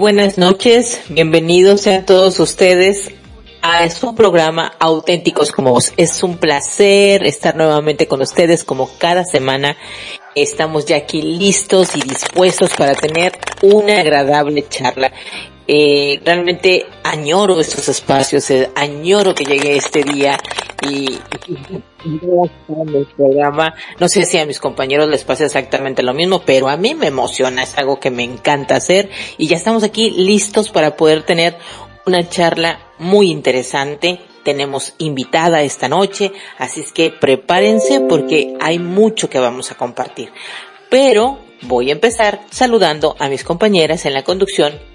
buenas noches. Bienvenidos sean todos ustedes a su programa Auténticos como vos. Es un placer estar nuevamente con ustedes como cada semana. Estamos ya aquí listos y dispuestos para tener una agradable charla. Eh, realmente añoro estos espacios, eh, añoro que llegue este día y, el programa. No sé si a mis compañeros les pasa exactamente lo mismo, pero a mí me emociona, es algo que me encanta hacer y ya estamos aquí listos para poder tener una charla muy interesante. Tenemos invitada esta noche, así es que prepárense porque hay mucho que vamos a compartir. Pero voy a empezar saludando a mis compañeras en la conducción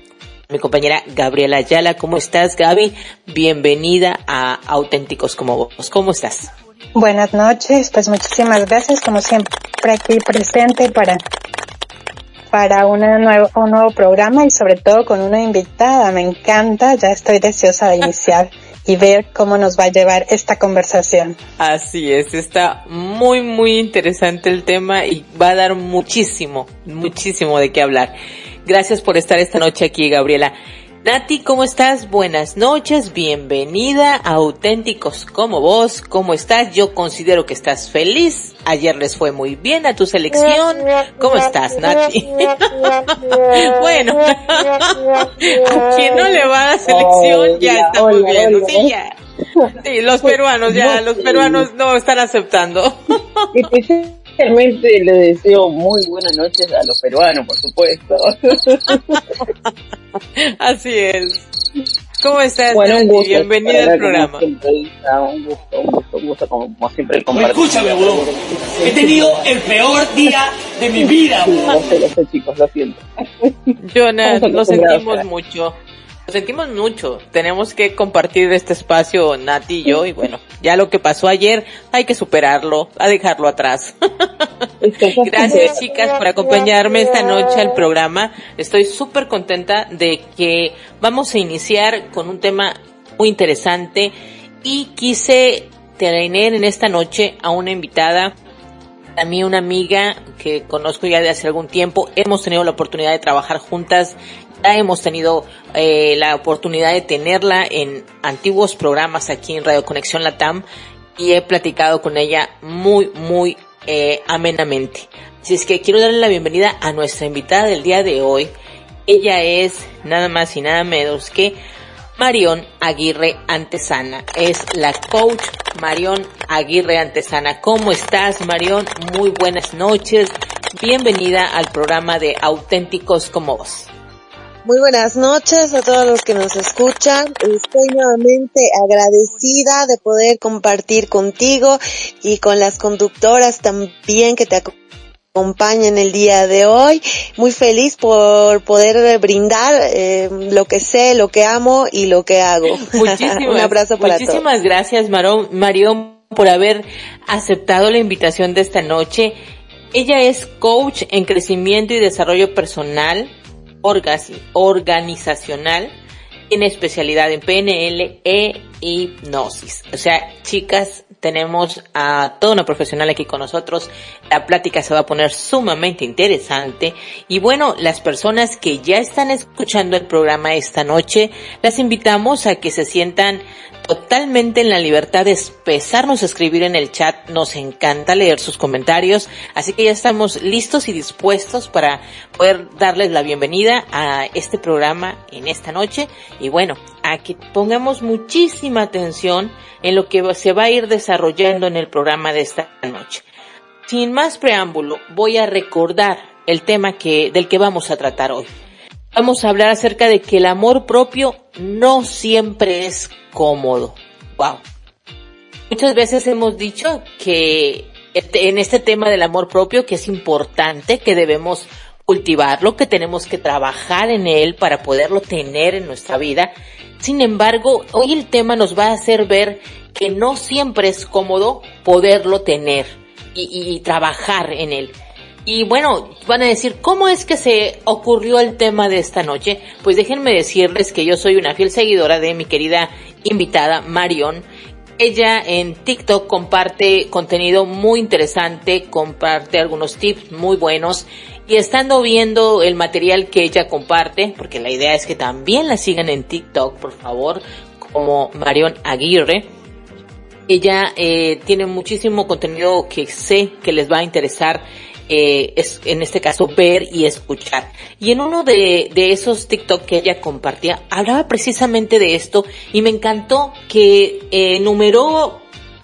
mi compañera Gabriela Ayala. ¿Cómo estás, Gaby? Bienvenida a Auténticos como vos. ¿Cómo estás? Buenas noches, pues muchísimas gracias, como siempre, aquí presente para para una nuevo, un nuevo programa y sobre todo con una invitada. Me encanta, ya estoy deseosa de iniciar y ver cómo nos va a llevar esta conversación. Así es, está muy, muy interesante el tema y va a dar muchísimo, muchísimo de qué hablar. Gracias por estar esta noche aquí, Gabriela. Nati, ¿cómo estás? Buenas noches, bienvenida a Auténticos como vos. ¿Cómo estás? Yo considero que estás feliz. Ayer les fue muy bien a tu selección. ¿Cómo estás, Nati? bueno, a quien no le va a la selección ya está muy bien. Sí, ya. Sí, los peruanos ya, los peruanos no están aceptando. Realmente le deseo muy buenas noches a los peruanos, por supuesto. Así es. ¿Cómo estás? Bueno, un gusto, Bienvenida al programa. un gusto, un gusto, un gusto, como, siempre compartir. Escúchame, boludo. He tenido el peor día de mi vida. No sé, lo sé, chicos, lo siento. Jonas, lo sentimos mucho. Lo sentimos mucho. Tenemos que compartir este espacio Nati y yo y bueno, ya lo que pasó ayer hay que superarlo, a dejarlo atrás. Gracias chicas por acompañarme esta noche al programa. Estoy súper contenta de que vamos a iniciar con un tema muy interesante y quise tener en esta noche a una invitada a mí una amiga que conozco ya de hace algún tiempo. Hemos tenido la oportunidad de trabajar juntas hemos tenido eh, la oportunidad de tenerla en antiguos programas aquí en Radio Conexión Latam y he platicado con ella muy, muy eh, amenamente. Así es que quiero darle la bienvenida a nuestra invitada del día de hoy. Ella es nada más y nada menos que Marión Aguirre Antesana. Es la coach Marión Aguirre Antesana. ¿Cómo estás, Marión? Muy buenas noches. Bienvenida al programa de Auténticos como vos. Muy buenas noches a todos los que nos escuchan. Estoy nuevamente agradecida de poder compartir contigo y con las conductoras también que te acompañan el día de hoy. Muy feliz por poder brindar eh, lo que sé, lo que amo y lo que hago. Un abrazo para todos. Muchísimas gracias, Marión, por haber aceptado la invitación de esta noche. Ella es coach en crecimiento y desarrollo personal organizacional en especialidad en PNL e hipnosis. O sea, chicas, tenemos a toda una profesional aquí con nosotros. La plática se va a poner sumamente interesante. Y bueno, las personas que ya están escuchando el programa esta noche, las invitamos a que se sientan totalmente en la libertad de expresarnos, escribir en el chat. Nos encanta leer sus comentarios. Así que ya estamos listos y dispuestos para poder darles la bienvenida a este programa en esta noche. Y bueno, a que pongamos muchísima atención en lo que se va a ir desarrollando en el programa de esta noche. Sin más preámbulo, voy a recordar el tema que, del que vamos a tratar hoy. Vamos a hablar acerca de que el amor propio no siempre es cómodo. Wow. Muchas veces hemos dicho que este, en este tema del amor propio que es importante, que debemos cultivarlo, que tenemos que trabajar en él para poderlo tener en nuestra vida. Sin embargo, hoy el tema nos va a hacer ver que no siempre es cómodo poderlo tener y, y trabajar en él. Y bueno, van a decir, ¿cómo es que se ocurrió el tema de esta noche? Pues déjenme decirles que yo soy una fiel seguidora de mi querida invitada Marion. Ella en TikTok comparte contenido muy interesante, comparte algunos tips muy buenos Y estando viendo el material que ella comparte, porque la idea es que también la sigan en TikTok, por favor, como Marion Aguirre. Ella eh, tiene muchísimo contenido que sé que les va a interesar eh, es, en este caso ver y escuchar. Y en uno de, de esos TikTok que ella compartía, hablaba precisamente de esto y me encantó que eh, numeró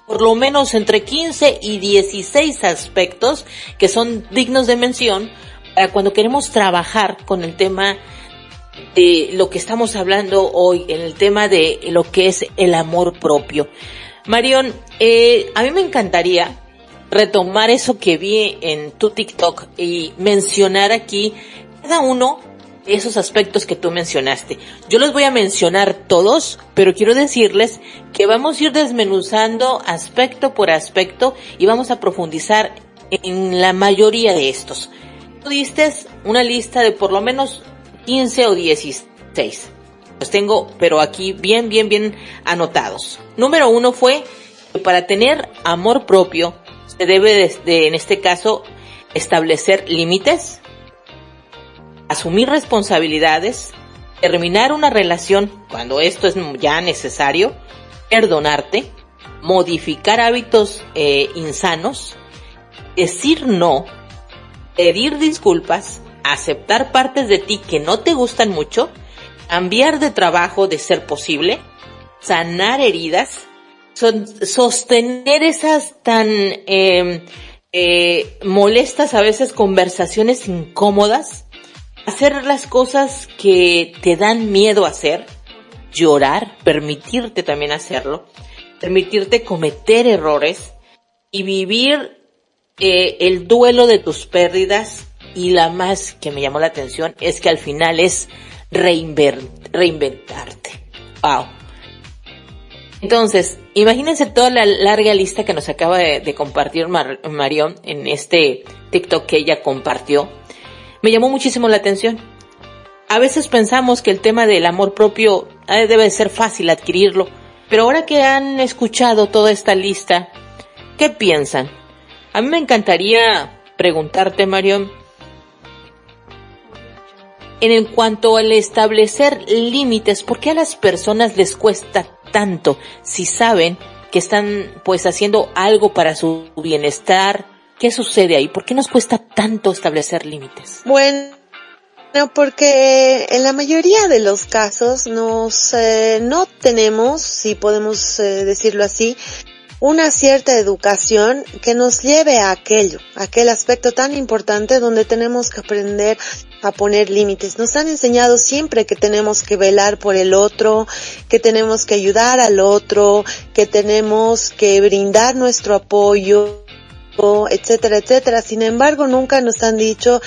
por lo menos entre 15 y 16 aspectos que son dignos de mención para cuando queremos trabajar con el tema de lo que estamos hablando hoy, en el tema de lo que es el amor propio. Marion, eh, a mí me encantaría retomar eso que vi en tu TikTok y mencionar aquí cada uno de esos aspectos que tú mencionaste. Yo los voy a mencionar todos, pero quiero decirles que vamos a ir desmenuzando aspecto por aspecto y vamos a profundizar en la mayoría de estos. Tú diste una lista de por lo menos 15 o 16. Los tengo, pero aquí bien, bien, bien anotados. Número uno fue que para tener amor propio se debe de, en este caso, establecer límites, asumir responsabilidades, terminar una relación cuando esto es ya necesario, perdonarte, modificar hábitos eh, insanos, decir no, pedir disculpas, aceptar partes de ti que no te gustan mucho, cambiar de trabajo de ser posible, sanar heridas, sostener esas tan em, eh, molestas a veces conversaciones incómodas, hacer las cosas que te dan miedo hacer, llorar, permitirte también hacerlo, permitirte cometer errores y vivir eh, el duelo de tus pérdidas y la más que me llamó la atención es que al final es reinventarte. Wow. Entonces, imagínense toda la larga lista que nos acaba de, compartir Marion en este TikTok que ella compartió. Me llamó muchísimo la atención. A veces pensamos que el tema del amor propio eh, debe ser fácil adquirirlo, pero ahora que han escuchado toda esta lista, ¿qué piensan? A mí me encantaría preguntarte, Marion, en cuanto al establecer límites, ¿por qué a las personas les cuesta tanto si saben que están pues haciendo algo para su bienestar? ¿Qué sucede ahí? ¿Por qué nos cuesta tanto establecer límites? Bueno, porque en la mayoría de los casos nos eh, no tenemos, si podemos eh, decirlo así, una cierta educación que nos lleve a aquello, aquel aspecto tan importante donde tenemos que aprender a poner límites. Nos han enseñado siempre que tenemos que velar por el otro, que tenemos que ayudar al otro, que tenemos que brindar nuestro apoyo, etcétera, etcétera. Sin embargo, nunca nos han dicho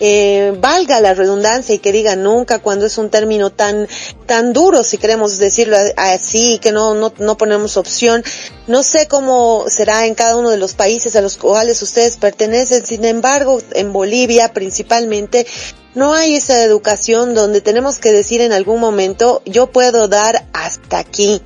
eh, valga la redundancia y que diga nunca cuando es un término tan tan duro si queremos decirlo así que no, no no ponemos opción. No sé cómo será en cada uno de los países a los cuales ustedes pertenecen. Sin embargo en Bolivia principalmente no hay esa educación donde tenemos que decir en algún momento yo puedo dar hasta aquí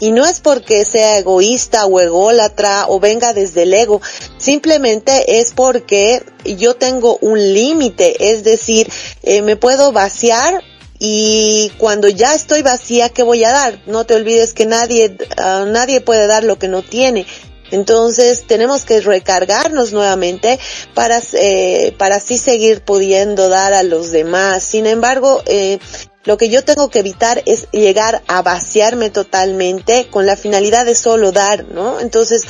y no es porque sea egoísta o ególatra o venga desde el ego, simplemente es porque yo tengo un límite, es decir, eh, me puedo vaciar y cuando ya estoy vacía, ¿qué voy a dar? No te olvides que nadie, uh, nadie puede dar lo que no tiene. Entonces tenemos que recargarnos nuevamente para, eh, para así seguir pudiendo dar a los demás. Sin embargo, eh, lo que yo tengo que evitar es llegar a vaciarme totalmente con la finalidad de solo dar, ¿no? Entonces,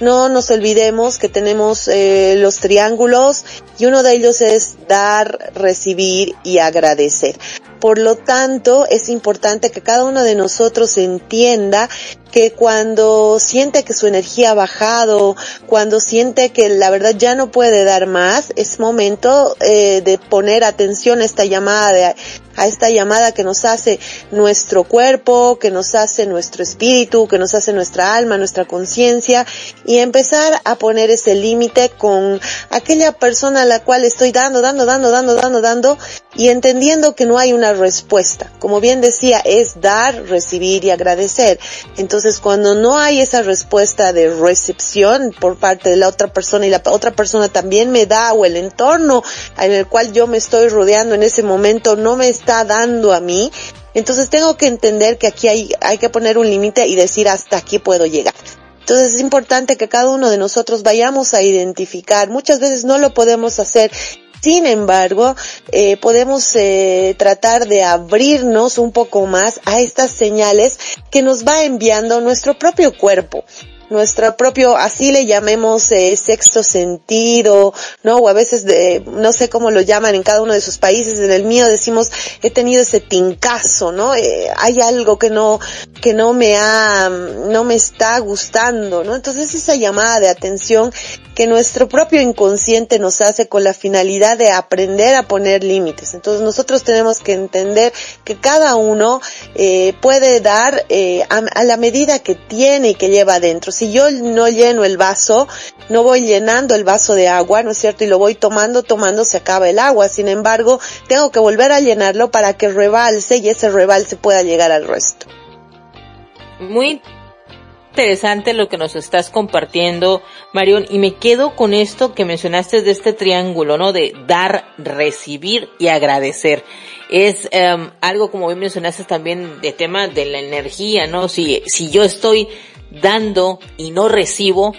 no nos olvidemos que tenemos eh, los triángulos y uno de ellos es dar, recibir y agradecer. Por lo tanto, es importante que cada uno de nosotros entienda que cuando siente que su energía ha bajado, cuando siente que la verdad ya no puede dar más, es momento eh, de poner atención a esta llamada de a esta llamada que nos hace nuestro cuerpo, que nos hace nuestro espíritu, que nos hace nuestra alma, nuestra conciencia y empezar a poner ese límite con aquella persona a la cual estoy dando, dando, dando, dando, dando, dando y entendiendo que no hay una respuesta. Como bien decía, es dar, recibir y agradecer. Entonces, cuando no hay esa respuesta de recepción por parte de la otra persona y la otra persona también me da o el entorno en el cual yo me estoy rodeando en ese momento no me está dando a mí, entonces tengo que entender que aquí hay, hay que poner un límite y decir hasta aquí puedo llegar. Entonces es importante que cada uno de nosotros vayamos a identificar. Muchas veces no lo podemos hacer sin embargo, eh, podemos eh, tratar de abrirnos un poco más a estas señales que nos va enviando nuestro propio cuerpo nuestro propio, así le llamemos eh, sexto sentido, ¿no? O a veces de, no sé cómo lo llaman en cada uno de sus países, en el mío decimos, he tenido ese tincazo, ¿no? Eh, hay algo que no, que no me ha, no me está gustando, ¿no? Entonces esa llamada de atención que nuestro propio inconsciente nos hace con la finalidad de aprender a poner límites. Entonces nosotros tenemos que entender que cada uno eh, puede dar eh, a, a la medida que tiene y que lleva adentro si yo no lleno el vaso, no voy llenando el vaso de agua, ¿no es cierto? Y lo voy tomando, tomando, se acaba el agua. Sin embargo, tengo que volver a llenarlo para que rebalse y ese rebalse pueda llegar al resto. Muy interesante lo que nos estás compartiendo, Marion, y me quedo con esto que mencionaste de este triángulo, ¿no? De dar, recibir y agradecer. Es um, algo como bien mencionaste también de tema de la energía, ¿no? Si, si yo estoy dando y no recibo,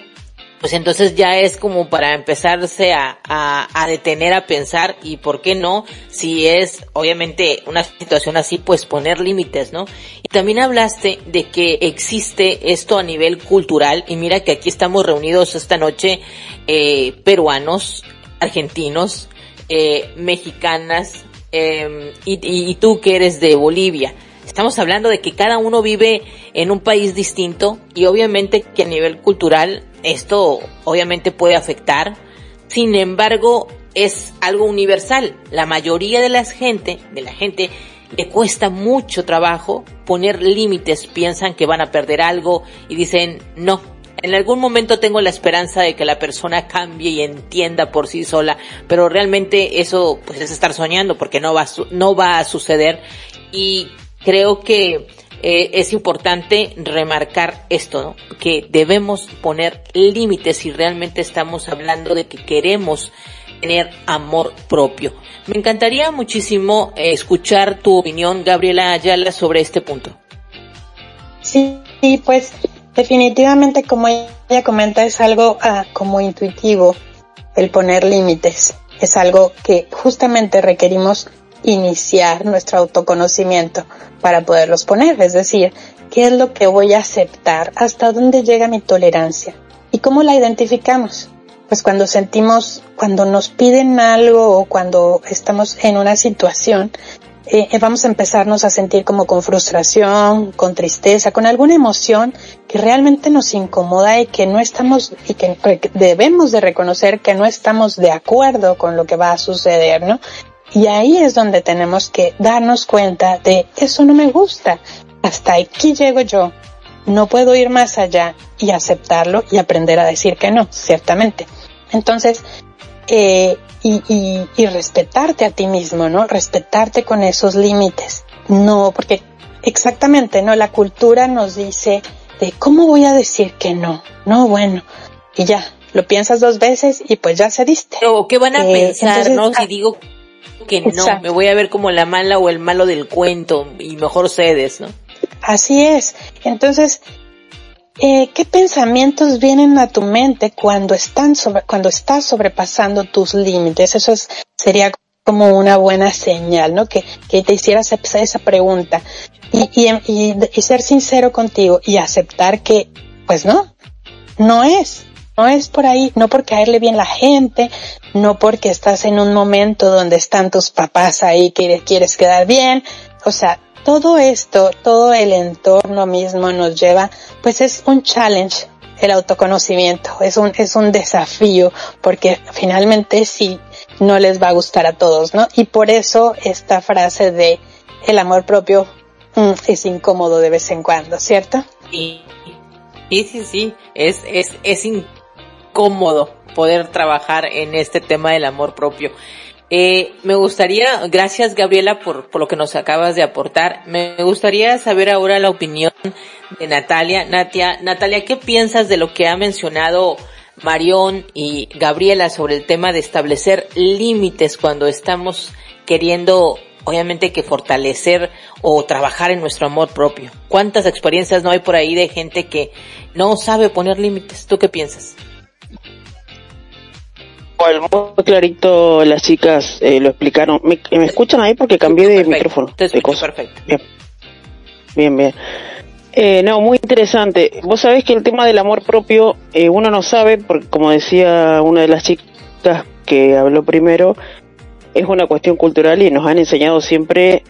pues entonces ya es como para empezarse a, a, detener a pensar y por qué no, si es obviamente una situación así, pues poner límites, ¿no? Y también hablaste de que existe esto a nivel cultural y mira que aquí estamos reunidos esta noche eh, peruanos, argentinos, eh, mexicanas eh, y, y tú que eres de Bolivia. Estamos hablando de que cada uno vive en un país distinto y obviamente que a nivel cultural esto obviamente puede afectar. Sin embargo, es algo universal. La mayoría de la gente, de la gente, le cuesta mucho trabajo poner límites, piensan que van a perder algo y dicen, no, en algún momento tengo la esperanza de que la persona cambie y entienda por sí sola, pero realmente eso pues es estar soñando porque no va a, no va a suceder y creo que eh, es importante remarcar esto, que debemos poner límites si realmente estamos hablando de que queremos tener amor propio. Me encantaría muchísimo eh, escuchar tu opinión, Gabriela Ayala, sobre este punto. Sí, sí, pues definitivamente como ella comenta es algo ah, como intuitivo el poner límites. Es algo que justamente requerimos iniciar nuestro autoconocimiento para poderlos poner, es decir, qué es lo que voy a aceptar, hasta dónde llega mi tolerancia y cómo la identificamos. Pues cuando sentimos, cuando nos piden algo o cuando estamos en una situación, eh, eh, vamos a empezarnos a sentir como con frustración, con tristeza, con alguna emoción que realmente nos incomoda y que no estamos y que debemos de reconocer que no estamos de acuerdo con lo que va a suceder, ¿no? Y ahí es donde tenemos que darnos cuenta de eso no me gusta. Hasta aquí llego yo. No puedo ir más allá y aceptarlo y aprender a decir que no, ciertamente. Entonces, eh, y, y, y respetarte a ti mismo, ¿no? Respetarte con esos límites. No, porque exactamente, ¿no? La cultura nos dice de cómo voy a decir que no. No, bueno, y ya, lo piensas dos veces y pues ya se diste. O qué van a eh, pensar, ¿no? Si ah, digo que no, me voy a ver como la mala o el malo del cuento y mejor cedes, ¿no? Así es. Entonces, eh, ¿qué pensamientos vienen a tu mente cuando están sobre, cuando estás sobrepasando tus límites? Eso es, sería como una buena señal, ¿no? Que, que te hicieras esa pregunta y, y, y ser sincero contigo y aceptar que, pues no, no es, no es por ahí, no por caerle bien la gente, no porque estás en un momento donde están tus papás ahí que quieres quedar bien. O sea, todo esto, todo el entorno mismo nos lleva, pues es un challenge el autoconocimiento, es un, es un desafío, porque finalmente si, no les va a gustar a todos, ¿no? Y por eso esta frase de el amor propio mm, es incómodo de vez en cuando, ¿cierto? Sí, sí, sí, sí, es, es, es incómodo poder trabajar en este tema del amor propio. Eh, me gustaría, gracias Gabriela por, por lo que nos acabas de aportar, me gustaría saber ahora la opinión de Natalia. Natia, Natalia, ¿qué piensas de lo que ha mencionado Marión y Gabriela sobre el tema de establecer límites cuando estamos queriendo, obviamente, que fortalecer o trabajar en nuestro amor propio? ¿Cuántas experiencias no hay por ahí de gente que no sabe poner límites? ¿Tú qué piensas? Muy clarito las chicas eh, lo explicaron. ¿Me, escuchan ahí? Porque cambié de micrófono. Te perfecto. Bien, bien. bien. Eh, no, muy interesante. Vos sabés que el tema del amor propio, eh, uno no sabe, porque como decía una de las chicas que habló primero, es una cuestión cultural y nos han enseñado siempre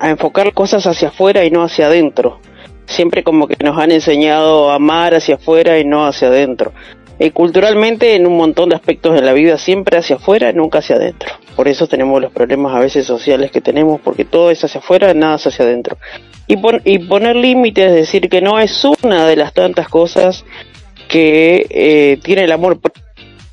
a enfocar cosas hacia afuera y no hacia adentro. Siempre como que nos han enseñado a amar hacia afuera y no hacia adentro. Eh, culturalmente en un montón de aspectos de la vida siempre hacia afuera, nunca hacia adentro. Por eso tenemos los problemas a veces sociales que tenemos, porque todo es hacia afuera, nada es hacia adentro. Y, poner límites, decir que no es una de las tantas cosas que eh, tiene el amor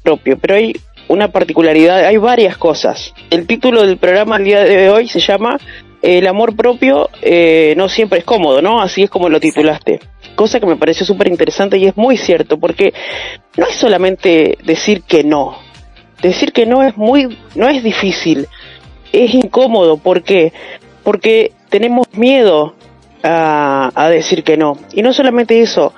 propio, pero hay una particularidad, hay varias cosas. El título del programa el día de hoy se llama El amor propio eh, no siempre es cómodo, ¿no? Así es como lo titulaste cosa que me pareció súper interesante y es muy cierto, porque no es solamente decir que no. Decir que no es muy, no es difícil, es incómodo, ¿por qué? Porque tenemos miedo a, a decir que no. Y no solamente eso,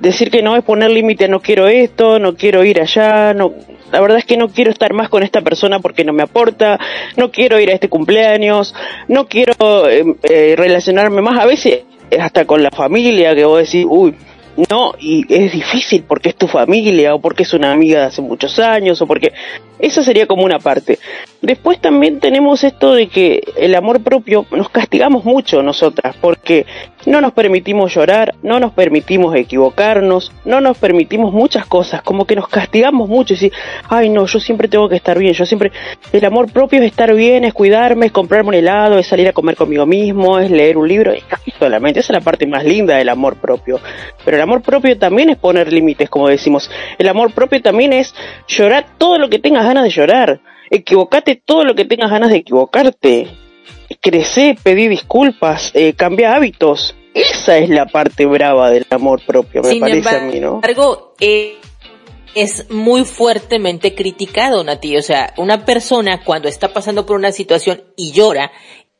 decir que no es poner límite, no quiero esto, no quiero ir allá, no, la verdad es que no quiero estar más con esta persona porque no me aporta, no quiero ir a este cumpleaños, no quiero eh, eh, relacionarme más. A veces hasta con la familia que vos decís, uy, no, y es difícil porque es tu familia o porque es una amiga de hace muchos años o porque esa sería como una parte. Después también tenemos esto de que el amor propio nos castigamos mucho nosotras, porque no nos permitimos llorar, no nos permitimos equivocarnos, no nos permitimos muchas cosas, como que nos castigamos mucho y decir, ay no, yo siempre tengo que estar bien, yo siempre, el amor propio es estar bien, es cuidarme, es comprarme un helado, es salir a comer conmigo mismo, es leer un libro, y solamente, esa es la parte más linda del amor propio. Pero amor propio también es poner límites, como decimos. El amor propio también es llorar todo lo que tengas ganas de llorar. Equivocate todo lo que tengas ganas de equivocarte. Crece, pedí disculpas, eh, cambia hábitos. Esa es la parte brava del amor propio, me parece a mí, ¿no? embargo, eh, es muy fuertemente criticado, Nati. O sea, una persona cuando está pasando por una situación y llora,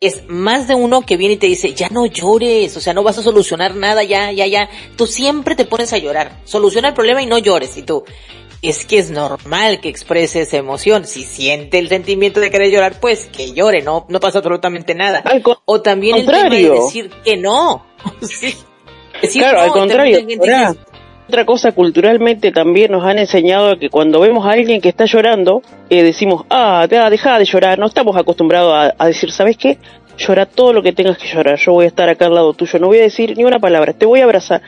es más de uno que viene y te dice, ya no llores, o sea, no vas a solucionar nada, ya, ya, ya. Tú siempre te pones a llorar. Soluciona el problema y no llores. Y tú, es que es normal que exprese esa emoción. Si siente el sentimiento de querer llorar, pues que llore, no, no pasa absolutamente nada. o también el tema de decir que no. sí. claro, al contrario. Otra cosa culturalmente también nos han enseñado que cuando vemos a alguien que está llorando, eh, decimos, ah, deja de llorar, no estamos acostumbrados a, a decir, ¿sabes qué? Llora todo lo que tengas que llorar, yo voy a estar acá al lado tuyo, no voy a decir ni una palabra, te voy a abrazar,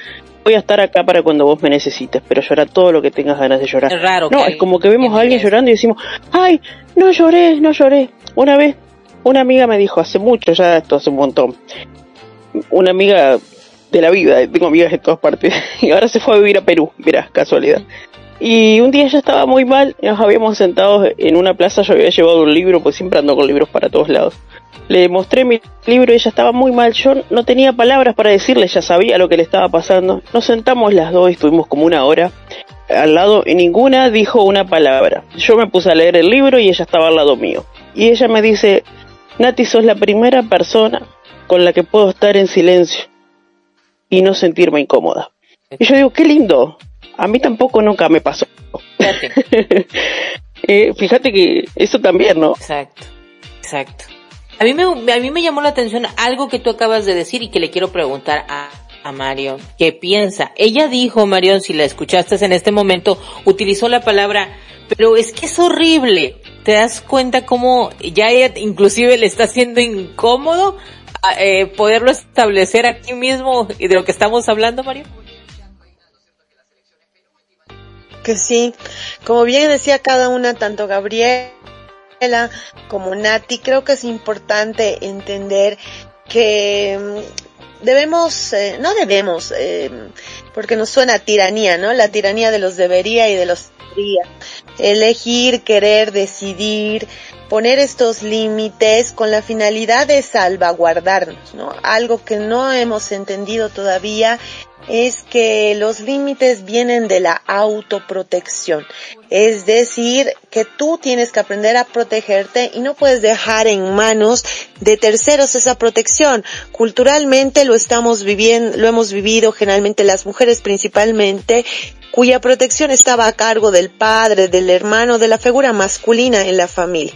voy a estar acá para cuando vos me necesites, pero llora todo lo que tengas ganas de llorar. Es raro. No, es como que vemos a alguien llorando y decimos, ay, no lloré, no lloré. Una vez, una amiga me dijo, hace mucho, ya esto hace un montón, una amiga de la vida, tengo amigas en todas partes, y ahora se fue a vivir a Perú, verás, casualidad. Y un día ella estaba muy mal, nos habíamos sentado en una plaza, yo había llevado un libro, pues siempre ando con libros para todos lados. Le mostré mi libro y ella estaba muy mal. Yo no tenía palabras para decirle, ya sabía lo que le estaba pasando. Nos sentamos las dos y estuvimos como una hora al lado y ninguna dijo una palabra. Yo me puse a leer el libro y ella estaba al lado mío. Y ella me dice, Nati, sos la primera persona con la que puedo estar en silencio y no sentirme incómoda. Y yo digo, qué lindo. A mí tampoco nunca me pasó. eh, fíjate que eso también, ¿no? Exacto, exacto. A mí, me, a mí me llamó la atención algo que tú acabas de decir y que le quiero preguntar a, a Marion. ¿Qué piensa? Ella dijo, Marion, si la escuchaste en este momento, utilizó la palabra, pero es que es horrible. ¿Te das cuenta cómo ya ella inclusive le está haciendo incómodo eh, poderlo establecer aquí mismo y de lo que estamos hablando, Mario? que sí. Como bien decía cada una, tanto Gabriela como Nati, creo que es importante entender que mm, debemos, eh, no debemos, eh, porque nos suena tiranía, ¿no? La tiranía de los debería y de los debería. Elegir, querer, decidir, poner estos límites con la finalidad de salvaguardarnos, ¿no? Algo que no hemos entendido todavía es que los límites vienen de la autoprotección. Es decir, que tú tienes que aprender a protegerte y no puedes dejar en manos de terceros esa protección. Culturalmente lo estamos viviendo, lo hemos vivido generalmente las mujeres principalmente cuya protección estaba a cargo del padre, del hermano, de la figura masculina en la familia.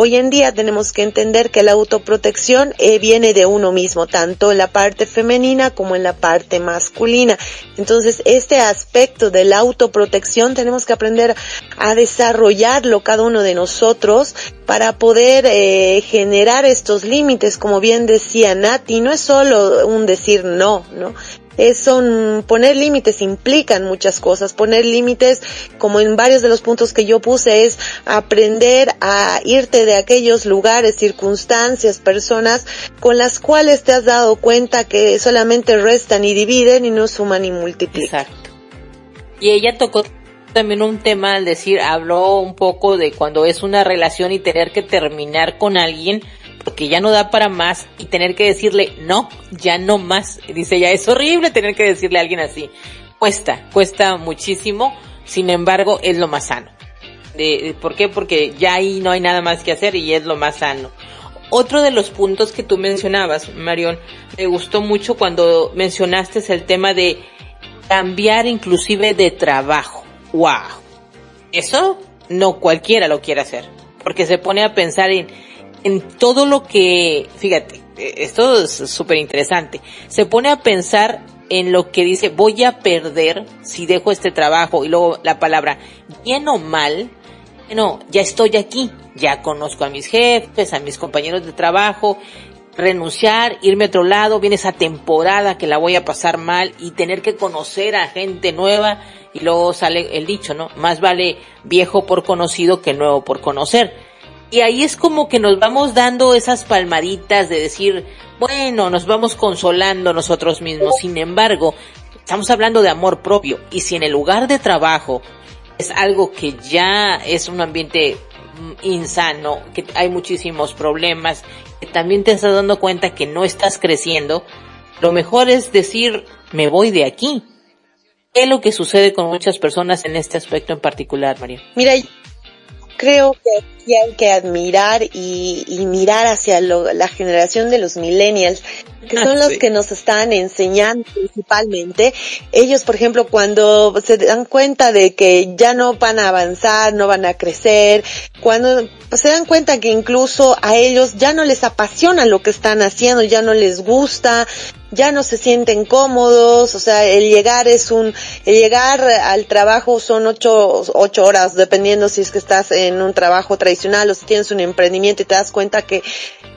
Hoy en día tenemos que entender que la autoprotección eh, viene de uno mismo, tanto en la parte femenina como en la parte masculina. Entonces, este aspecto de la autoprotección tenemos que aprender a desarrollarlo cada uno de nosotros para poder eh, generar estos límites, como bien decía Nati, no es solo un decir no, ¿no? Es, son poner límites implican muchas cosas. Poner límites, como en varios de los puntos que yo puse, es aprender a irte de aquellos lugares, circunstancias, personas con las cuales te has dado cuenta que solamente restan y dividen y no suman y multiplican. Exacto. Y ella tocó también un tema al decir, habló un poco de cuando es una relación y tener que terminar con alguien porque ya no da para más y tener que decirle no, ya no más. dice, ya es horrible tener que decirle a alguien así. Cuesta, cuesta muchísimo, sin embargo es lo más sano. De, ¿Por qué? Porque ya ahí no hay nada más que hacer y es lo más sano. Otro de los puntos que tú mencionabas, Marión, me gustó mucho cuando mencionaste el tema de cambiar inclusive de trabajo. ¡Wow! Eso no cualquiera lo quiere hacer. Porque se pone a pensar en, en todo lo que, fíjate, esto es súper interesante, se pone a pensar en lo que dice voy a perder si dejo este trabajo y luego la palabra bien o mal, no, ya estoy aquí, ya conozco a mis jefes, a mis compañeros de trabajo, renunciar, irme a otro lado, viene esa temporada que la voy a pasar mal y tener que conocer a gente nueva y luego sale el dicho, ¿no? Más vale viejo por conocido que nuevo por conocer y ahí es como que nos vamos dando esas palmaditas de decir, bueno, nos vamos consolando nosotros mismos. Sin embargo, estamos hablando de amor propio. Y si en el lugar de trabajo es algo que ya es un ambiente mm, insano, que hay muchísimos problemas, que también te estás dando cuenta que no estás creciendo, lo mejor es decir, me voy de aquí. ¿Qué es lo que sucede con muchas personas en este aspecto en particular, María? Mira, creo que aquí hay que admirar y, mirar hacia la generación de los millennials, que son los que nos están enseñando principalmente. Ellos, por ejemplo, cuando se dan cuenta de que ya no van a avanzar, no van a crecer, cuando se dan cuenta que incluso a ellos ya no les apasiona lo que están haciendo, ya no les gusta, ya no se sienten cómodos, o sea, el llegar es un, el llegar al trabajo son ocho, ocho horas, dependiendo si es que estás en un trabajo tradicional o si tienes un emprendimiento y te das cuenta que,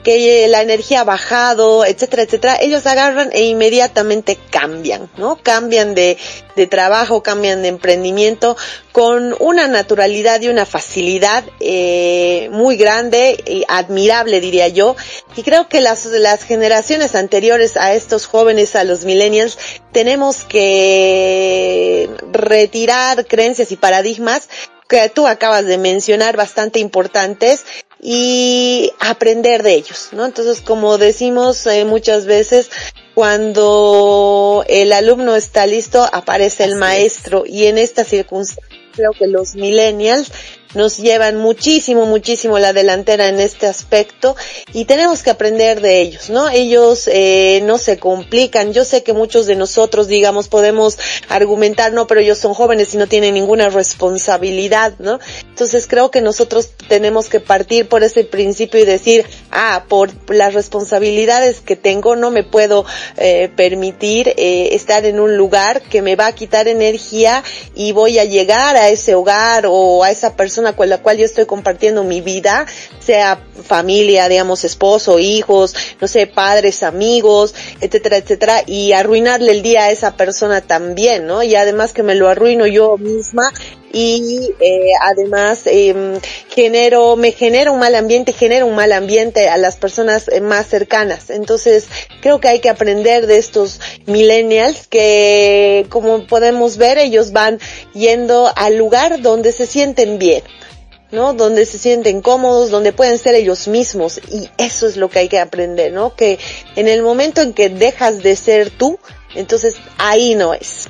que la energía ha bajado, etcétera, etcétera, ellos agarran e inmediatamente cambian, ¿no? Cambian de, de trabajo, cambian de emprendimiento con una naturalidad y una facilidad eh, muy grande y admirable, diría yo. Y creo que las, las generaciones anteriores a estos jóvenes, a los millennials, tenemos que retirar creencias y paradigmas que tú acabas de mencionar bastante importantes y aprender de ellos, ¿no? Entonces, como decimos eh, muchas veces, cuando el alumno está listo, aparece el maestro y en esta circunstancia creo que los millennials nos llevan muchísimo, muchísimo la delantera en este aspecto y tenemos que aprender de ellos, ¿no? Ellos eh, no se complican. Yo sé que muchos de nosotros, digamos, podemos argumentar, no, pero ellos son jóvenes y no tienen ninguna responsabilidad, ¿no? Entonces creo que nosotros tenemos que partir por ese principio y decir, ah, por las responsabilidades que tengo no me puedo eh, permitir eh, estar en un lugar que me va a quitar energía y voy a llegar a ese hogar o a esa persona con la cual yo estoy compartiendo mi vida, sea familia, digamos, esposo, hijos, no sé, padres, amigos, etcétera, etcétera, y arruinarle el día a esa persona también, ¿no? Y además que me lo arruino yo misma y eh, además eh, genero, me genera un mal ambiente, genera un mal ambiente a las personas eh, más cercanas. Entonces, creo que hay que aprender de estos millennials que, como podemos ver, ellos van yendo al lugar donde se sienten bien. ¿no? Donde se sienten cómodos, donde pueden ser ellos mismos. Y eso es lo que hay que aprender, ¿no? Que en el momento en que dejas de ser tú, entonces ahí no es.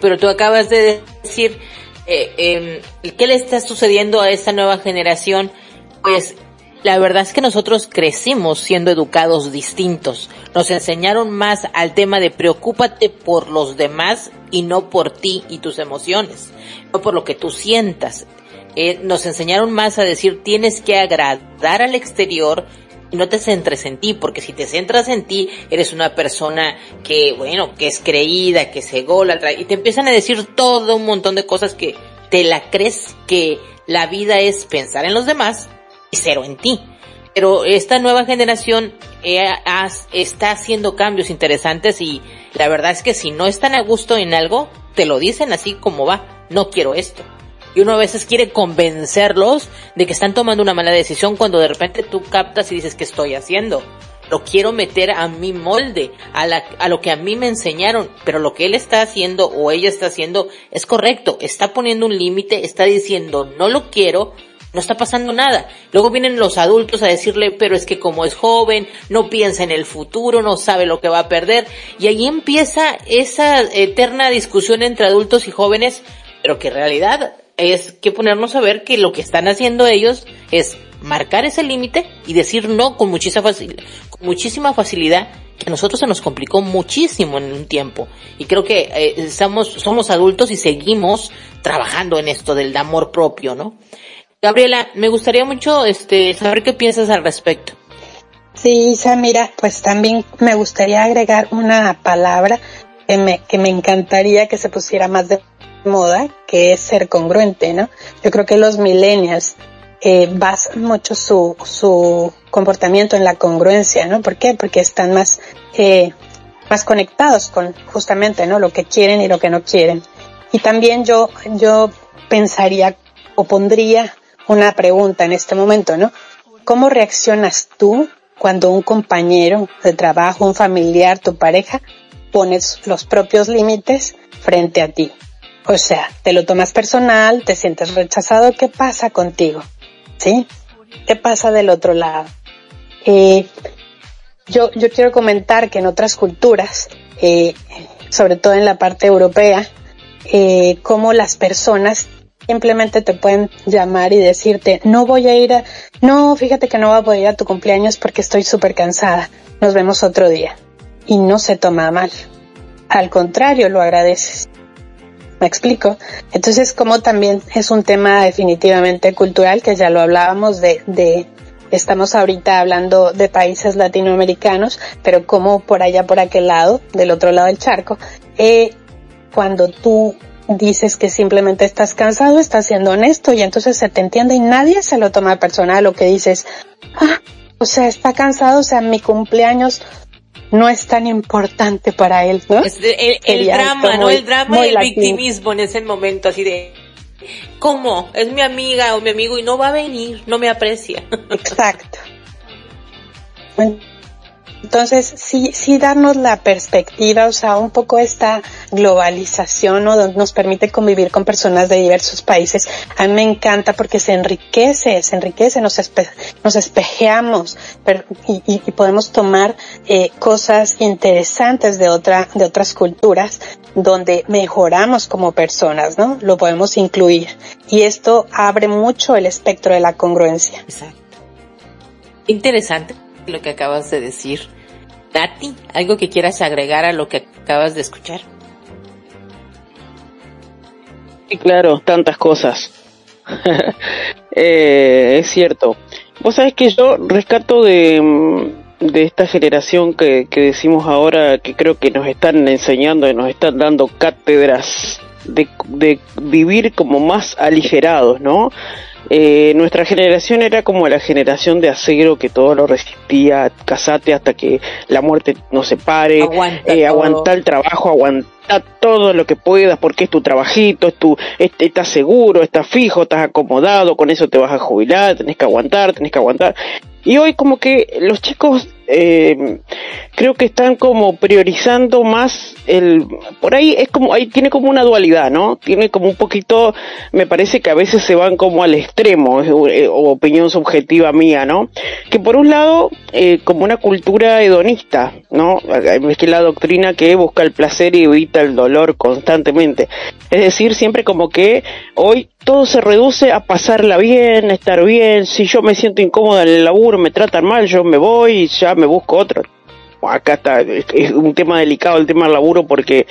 Pero tú acabas de decir, eh, eh, ¿qué le está sucediendo a esta nueva generación? Pues la verdad es que nosotros crecimos siendo educados distintos. Nos enseñaron más al tema de preocúpate por los demás y no por ti y tus emociones, no por lo que tú sientas. Eh, nos enseñaron más a decir tienes que agradar al exterior no te centres en ti, porque si te centras en ti, eres una persona que, bueno, que es creída, que se gola, y te empiezan a decir todo un montón de cosas que te la crees que la vida es pensar en los demás y cero en ti. Pero esta nueva generación eh, está haciendo cambios interesantes y la verdad es que si no están a gusto en algo, te lo dicen así como va, no quiero esto y uno a veces quiere convencerlos de que están tomando una mala decisión cuando de repente tú captas y dices, ¿qué estoy haciendo? Lo quiero meter a mi molde, a, la, a lo que a mí me enseñaron, pero lo que él está haciendo o ella está haciendo es correcto, está poniendo un límite, está diciendo, no lo quiero, no está pasando nada. Luego vienen los adultos a decirle, pero es que como es joven, no piensa en el futuro, no sabe lo que va a perder. Y ahí empieza esa eterna discusión entre adultos y jóvenes, pero que en realidad es que ponernos a ver que lo que están haciendo ellos es marcar ese límite y decir no con muchísima, facilidad, con muchísima facilidad que a nosotros se nos complicó muchísimo en un tiempo y creo que eh, estamos, somos adultos y seguimos trabajando en esto del amor propio, ¿no? Gabriela, me gustaría mucho este saber qué piensas al respecto. Sí, Samira, pues también me gustaría agregar una palabra que me, que me encantaría que se pusiera más de moda, que es ser congruente, ¿no? Yo creo que los millennials eh, basan mucho su, su comportamiento en la congruencia, ¿no? ¿Por qué? Porque están más, eh, más conectados con justamente, ¿no? Lo que quieren y lo que no quieren. Y también yo, yo pensaría o pondría una pregunta en este momento, ¿no? ¿Cómo reaccionas tú cuando un compañero de trabajo, un familiar, tu pareja, pones los propios límites frente a ti? O sea, te lo tomas personal, te sientes rechazado, ¿qué pasa contigo? ¿Sí? ¿Qué pasa del otro lado? Eh, yo, yo quiero comentar que en otras culturas, eh, sobre todo en la parte europea, eh, como las personas simplemente te pueden llamar y decirte, no voy a ir a, no, fíjate que no voy a poder ir a tu cumpleaños porque estoy súper cansada, nos vemos otro día. Y no se toma mal. Al contrario, lo agradeces. ¿Me explico? Entonces, como también es un tema definitivamente cultural, que ya lo hablábamos de, de estamos ahorita hablando de países latinoamericanos, pero como por allá, por aquel lado, del otro lado del charco, eh, cuando tú dices que simplemente estás cansado, estás siendo honesto y entonces se te entiende y nadie se lo toma personal lo que dices, ah, o sea, está cansado, o sea, mi cumpleaños no es tan importante para él, ¿no? el, drama, ¿no? El drama y el victimismo en ese momento, así de, ¿cómo? Es mi amiga o mi amigo y no va a venir, no me aprecia. Exacto. Entonces, sí, sí darnos la perspectiva, o sea, un poco esta globalización, ¿no? Donde nos permite convivir con personas de diversos países. A mí me encanta porque se enriquece, se enriquece, nos, nos espejeamos y, y, podemos tomar eh, cosas interesantes de otra, de otras culturas donde mejoramos como personas, ¿no? Lo podemos incluir. Y esto abre mucho el espectro de la congruencia. Exacto. Interesante lo que acabas de decir. Nati, ¿algo que quieras agregar a lo que acabas de escuchar? Claro, tantas cosas. eh, es cierto. Vos sabés que yo rescato de, de esta generación que, que decimos ahora, que creo que nos están enseñando y nos están dando cátedras de, de vivir como más aligerados, ¿no? Eh, nuestra generación era como la generación de acero que todo lo resistía, casate hasta que la muerte nos separe, Aguanta eh, aguantar el trabajo, aguantar todo lo que puedas porque es tu trabajito, es tu, estás seguro, estás fijo, estás acomodado, con eso te vas a jubilar, tenés que aguantar, tenés que aguantar. Y hoy como que los chicos eh, creo que están como priorizando más el por ahí es como ahí tiene como una dualidad no tiene como un poquito me parece que a veces se van como al extremo eh, o opinión subjetiva mía no que por un lado eh, como una cultura hedonista no es que la doctrina que busca el placer y evita el dolor constantemente. Es decir siempre como que hoy todo se reduce a pasarla bien, estar bien. Si yo me siento incómoda en el laburo, me tratan mal, yo me voy y ya me busco otra. Acá está, es un tema delicado el tema del laburo porque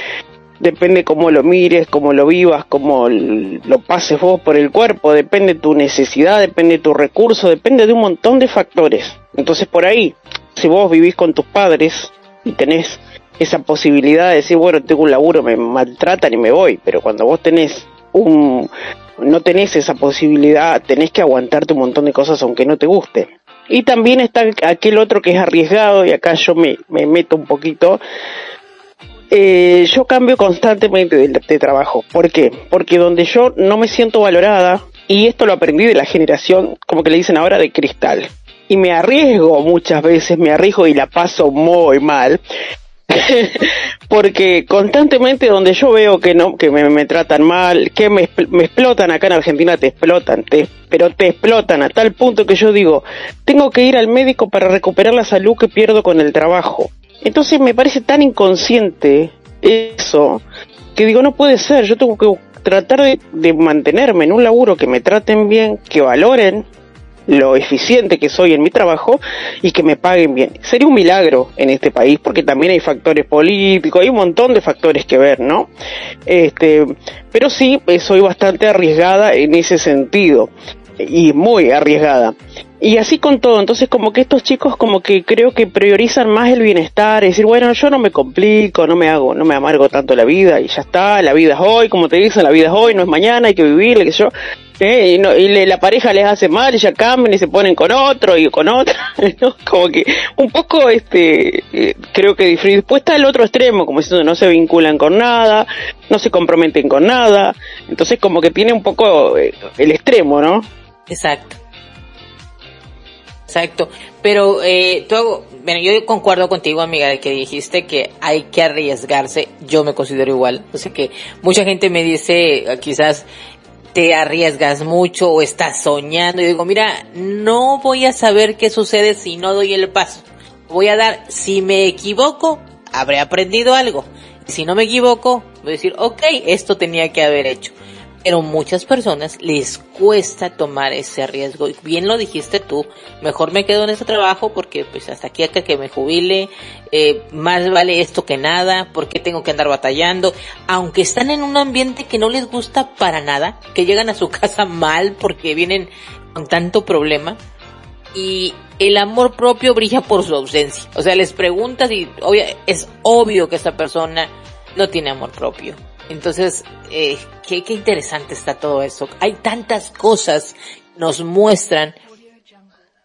depende cómo lo mires, cómo lo vivas, cómo lo pases vos por el cuerpo, depende tu necesidad, depende tu recurso, depende de un montón de factores. Entonces por ahí, si vos vivís con tus padres y tenés esa posibilidad de decir, bueno, tengo un laburo, me maltratan y me voy, pero cuando vos tenés un, no tenés esa posibilidad, tenés que aguantarte un montón de cosas aunque no te guste. Y también está aquel otro que es arriesgado, y acá yo me, me meto un poquito. Eh, yo cambio constantemente de, de, trabajo. ¿Por qué? Porque donde yo no me siento valorada, y esto lo aprendí de la generación, como que le dicen ahora, de cristal. Y me arriesgo muchas veces, me arriesgo y la paso muy mal, porque constantemente donde yo veo que no que me, tratan mal que me, me, explotan acá en Argentina te explotan te, pero te explotan a tal punto que yo digo tengo que ir al médico para recuperar la salud que pierdo con el trabajo. Entonces me parece tan inconsciente eso que digo no puede ser yo tengo que tratar de, de mantenerme en un laburo que me traten bien que valoren lo eficiente que soy en mi trabajo y que me paguen bien. Sería un milagro en este país porque también hay factores políticos, hay un montón de factores que ver, ¿no? Este, pero sí, eh, soy bastante arriesgada en ese sentido y muy arriesgada. Y así con todo, entonces como que estos chicos como que creo que priorizan más el bienestar, es decir, bueno, yo no me complico, no me hago, no me amargo tanto la vida y ya está, la vida es hoy, como te dicen, la vida es hoy, no es mañana, hay que vivirla, que yo, ¿eh? y, la pareja les hace mal y ya cambian y se ponen con otro y con otra, ¿no? Como que un poco, este, eh, creo que después está el otro extremo, como diciendo no se vinculan con nada, no se comprometen con nada, entonces como que tiene un poco eh, el extremo, ¿no? Exacto. Exacto. Pero eh, bueno, yo concuerdo contigo, amiga, de que dijiste que hay que arriesgarse. Yo me considero igual. O sea que mucha gente me dice, quizás te arriesgas mucho o estás soñando. Y digo, mira, no voy a saber qué sucede si no doy el paso. Voy a dar, si me equivoco, habré aprendido algo. Si no me equivoco, voy a decir, ok, esto tenía que haber hecho pero muchas personas les cuesta tomar ese riesgo. Y bien lo dijiste tú, mejor me quedo en ese trabajo porque pues hasta aquí acá que me jubile, eh, más vale esto que nada, porque tengo que andar batallando, aunque están en un ambiente que no les gusta para nada, que llegan a su casa mal porque vienen con tanto problema. Y el amor propio brilla por su ausencia. O sea, les preguntas y es obvio que esa persona no tiene amor propio entonces, eh, qué, qué interesante está todo eso. Hay tantas cosas nos muestran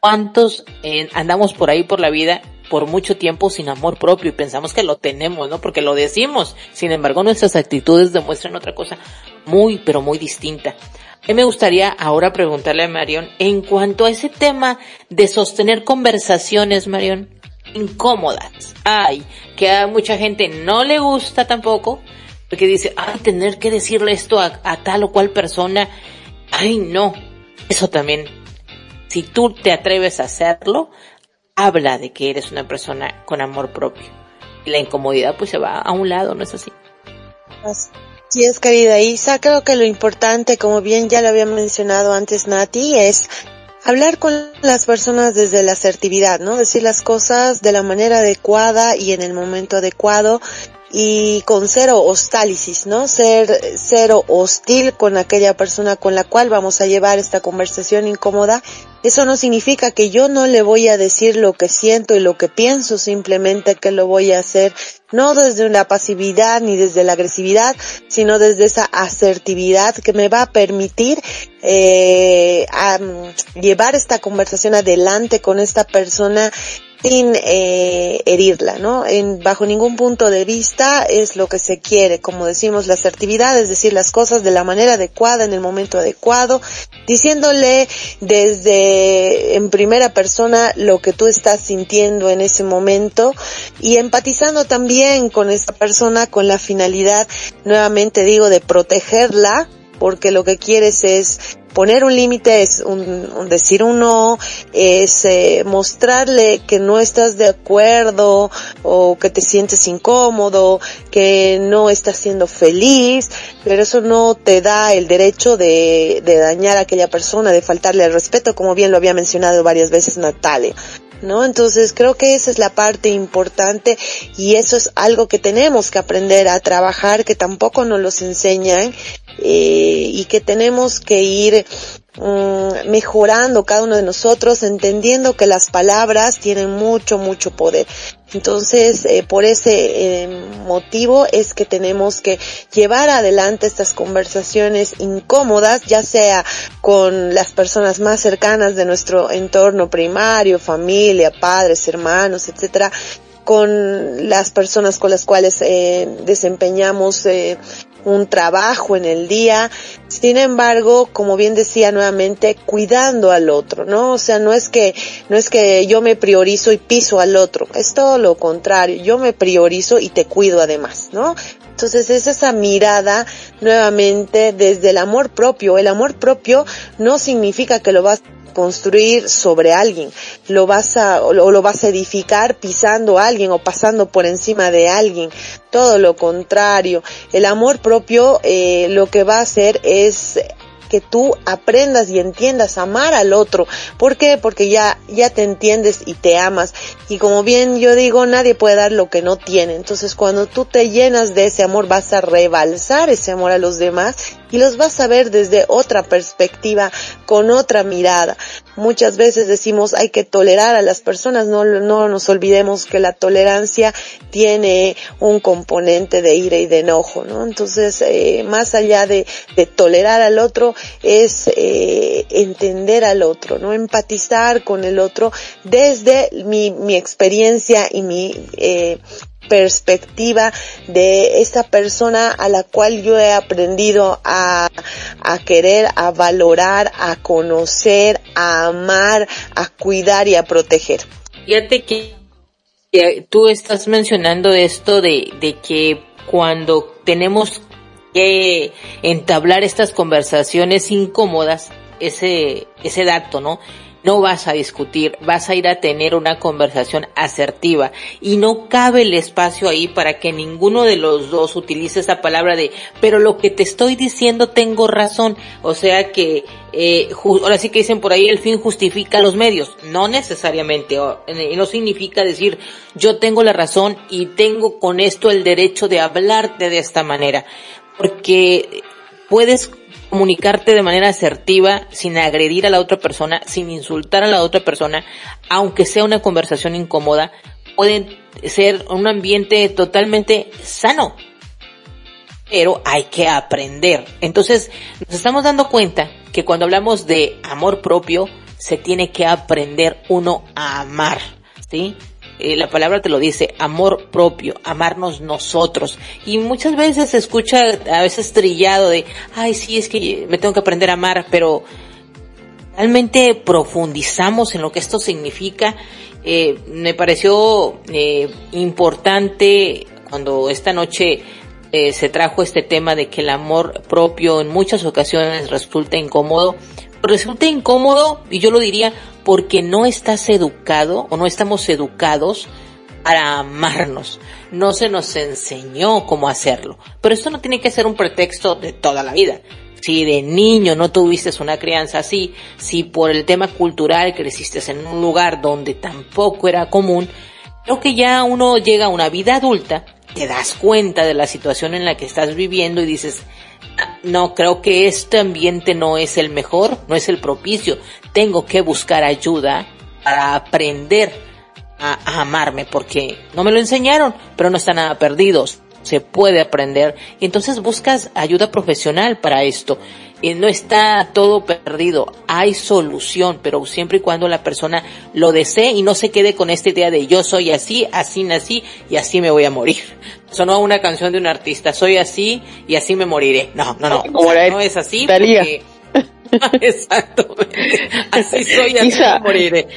cuántos eh, andamos por ahí por la vida por mucho tiempo sin amor propio y pensamos que lo tenemos, ¿no? Porque lo decimos. Sin embargo, nuestras actitudes demuestran otra cosa muy, pero muy distinta. A me gustaría ahora preguntarle a Marion en cuanto a ese tema de sostener conversaciones, Marion, incómodas. Ay, que a mucha gente no le gusta tampoco, porque dice, ay, tener que decirle esto a, tal o cual persona, ay, no. Eso también, si tú te atreves a hacerlo, habla de que eres una persona con amor propio. Y la incomodidad pues se va a un lado, ¿no es así? Así es, querida Isa. Creo que lo importante, como bien ya lo había mencionado antes Nati, es hablar con las personas desde la asertividad, ¿no? Decir las cosas de la manera adecuada y en el momento adecuado y con cero hostálisis, ¿no? Ser cero hostil con aquella persona con la cual vamos a llevar esta conversación incómoda. Eso no significa que yo no le voy a decir lo que siento y lo que pienso, simplemente que lo voy a hacer no desde la pasividad ni desde la agresividad, sino desde esa asertividad que me va a permitir eh, llevar esta conversación adelante con esta persona sin eh, herirla, ¿no? En, bajo ningún punto de vista es lo que se quiere, como decimos, la asertividad, es decir, las cosas de la manera adecuada, en el momento adecuado, diciéndole desde en primera persona lo que tú estás sintiendo en ese momento y empatizando también con esa persona con la finalidad, nuevamente digo, de protegerla, porque lo que quieres es poner un límite es un, decir un no, es eh, mostrarle que no estás de acuerdo o que te sientes incómodo, que no estás siendo feliz, pero eso no te da el derecho de, de dañar a aquella persona, de faltarle al respeto, como bien lo había mencionado varias veces Natalia. ¿no? Entonces creo que esa es la parte importante y eso es algo que tenemos que aprender a trabajar, que tampoco nos los enseñan eh, y que tenemos que ir mm, mejorando cada uno de nosotros, entendiendo que las palabras tienen mucho, mucho poder. Entonces, eh, por ese eh, motivo es que tenemos que llevar adelante estas conversaciones incómodas, ya sea con las personas más cercanas de nuestro entorno primario, familia, padres, hermanos, etcétera, con las personas con las cuales desempeñamos un trabajo en el día, sin embargo, como bien decía nuevamente, cuidando al otro, ¿no? O sea, no es que, no es que yo me priorizo y piso al otro, es todo lo contrario, yo me priorizo y te cuido además, ¿no? Entonces es esa mirada nuevamente desde el amor propio. El amor propio no significa que lo vas construir sobre alguien, lo vas a, o lo vas a edificar pisando a alguien o pasando por encima de alguien, todo lo contrario. El amor propio eh, lo que va a hacer es que tú aprendas y entiendas amar al otro. ¿Por qué? Porque ya, ya te entiendes y te amas. Y como bien yo digo, nadie puede dar lo que no tiene. Entonces cuando tú te llenas de ese amor vas a rebalsar ese amor a los demás y los vas a ver desde otra perspectiva, con otra mirada. Muchas veces decimos hay que tolerar a las personas, no, no nos olvidemos que la tolerancia tiene un componente de ira y de enojo, ¿no? Entonces, eh, más allá de, de, tolerar al otro, es eh, entender al otro, ¿no? Empatizar con el otro desde mi, mi experiencia y mi eh, perspectiva de esta persona a la cual yo he aprendido a, a querer, a valorar, a conocer, a amar, a cuidar y a proteger. Fíjate que tú estás mencionando esto de, de que cuando tenemos que entablar estas conversaciones incómodas, ese, ese dato, ¿no? No vas a discutir, vas a ir a tener una conversación asertiva. Y no cabe el espacio ahí para que ninguno de los dos utilice esa palabra de, pero lo que te estoy diciendo tengo razón, o sea que, eh, ahora sí que dicen por ahí el fin justifica los medios, no necesariamente, y no significa decir yo tengo la razón y tengo con esto el derecho de hablarte de esta manera, porque puedes comunicarte de manera asertiva, sin agredir a la otra persona, sin insultar a la otra persona, aunque sea una conversación incómoda, puede ser un ambiente totalmente sano. Pero hay que aprender. Entonces, nos estamos dando cuenta que cuando hablamos de amor propio, se tiene que aprender uno a amar, ¿sí? Eh, la palabra te lo dice, amor propio, amarnos nosotros. Y muchas veces se escucha a veces trillado de, ay, sí, es que me tengo que aprender a amar, pero realmente profundizamos en lo que esto significa. Eh, me pareció eh, importante cuando esta noche se trajo este tema de que el amor propio en muchas ocasiones resulta incómodo. Resulta incómodo, y yo lo diría, porque no estás educado o no estamos educados para amarnos. No se nos enseñó cómo hacerlo. Pero esto no tiene que ser un pretexto de toda la vida. Si de niño no tuviste una crianza así, si por el tema cultural creciste en un lugar donde tampoco era común, creo que ya uno llega a una vida adulta, te das cuenta de la situación en la que estás viviendo y dices, no, creo que este ambiente no es el mejor, no es el propicio. Tengo que buscar ayuda para aprender a, amarme porque no me lo enseñaron, pero no está nada perdidos. se puede aprender y entonces buscas ayuda profesional para esto. Y no está todo perdido, hay solución, pero siempre y cuando la persona lo desee y no se quede con esta idea de yo soy así, así nací y así me voy a morir. Sonó una canción de un artista, soy así y así me moriré. No, no, no, no es así porque... Exacto. Así soy, así me moriré.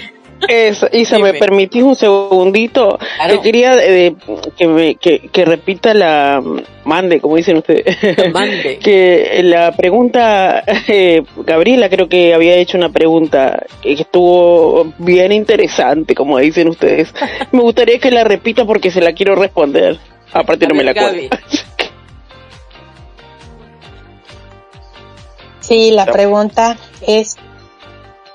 Isa, ¿me permitís un segundito? Yo quería eh, que, me, que, que, repita la mande, como dicen ustedes. Mande. que la pregunta, eh, Gabriela creo que había hecho una pregunta que estuvo bien interesante, como dicen ustedes. Me gustaría que la repita porque se la quiero responder. Aparte no me la acuerdo. Sí, la pregunta es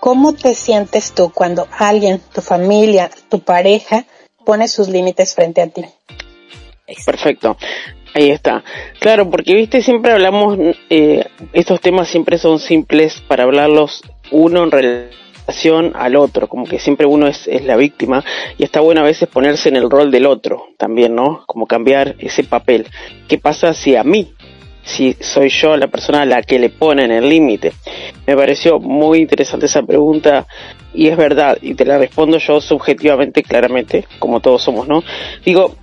¿Cómo te sientes tú cuando alguien, tu familia, tu pareja, pone sus límites frente a ti? Perfecto. Ahí está. Claro, porque viste, siempre hablamos, eh, estos temas siempre son simples para hablarlos uno en relación al otro, como que siempre uno es, es la víctima y está bueno a veces ponerse en el rol del otro también, ¿no? Como cambiar ese papel. ¿Qué pasa si a mí si soy yo la persona a la que le ponen el límite. Me pareció muy interesante esa pregunta y es verdad, y te la respondo yo subjetivamente, claramente, como todos somos, ¿no? Digo,